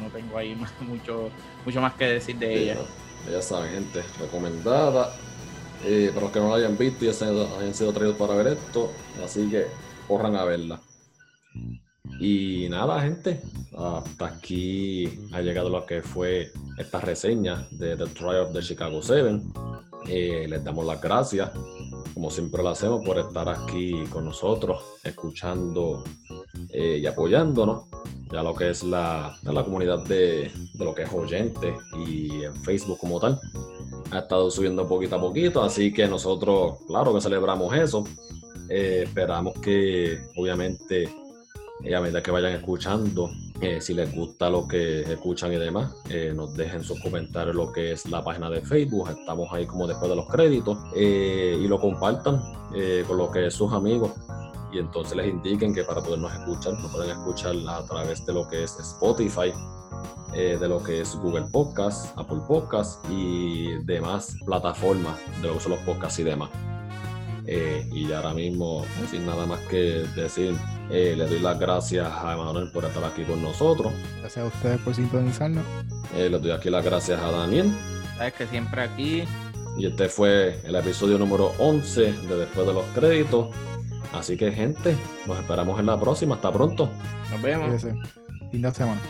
no, tengo ahí mucho, mucho más que decir de ella. Ya saben, gente, recomendada. Eh, para los que no la hayan visto y hayan sido traídos para ver esto, así que corran a verla. Y nada, gente, hasta aquí ha llegado lo que fue esta reseña de The Trial of the Chicago 7. Eh, les damos las gracias, como siempre lo hacemos, por estar aquí con nosotros, escuchando eh, y apoyándonos. Ya lo que es la, la comunidad de, de, lo que es oyente y en Facebook como tal. Ha estado subiendo poquito a poquito, así que nosotros, claro que celebramos eso. Eh, esperamos que, obviamente, y a medida que vayan escuchando, eh, si les gusta lo que escuchan y demás, eh, nos dejen sus comentarios lo que es la página de Facebook, estamos ahí como después de los créditos, eh, y lo compartan con lo que es sus amigos. Y entonces les indiquen que para podernos escuchar, nos pueden escuchar a través de lo que es Spotify, de lo que es Google Podcast, Apple Podcast y demás plataformas de lo que son los podcasts y demás. Y ahora mismo, sin nada más que decir, eh, le doy las gracias a Emanuel por estar aquí con nosotros. Gracias a ustedes por sintonizarnos. Eh, le doy aquí las gracias a Daniel. Sabes que siempre aquí. Y este fue el episodio número 11 de Después de los Créditos. Así que, gente, nos esperamos en la próxima. Hasta pronto. Nos vemos. Fin de semana.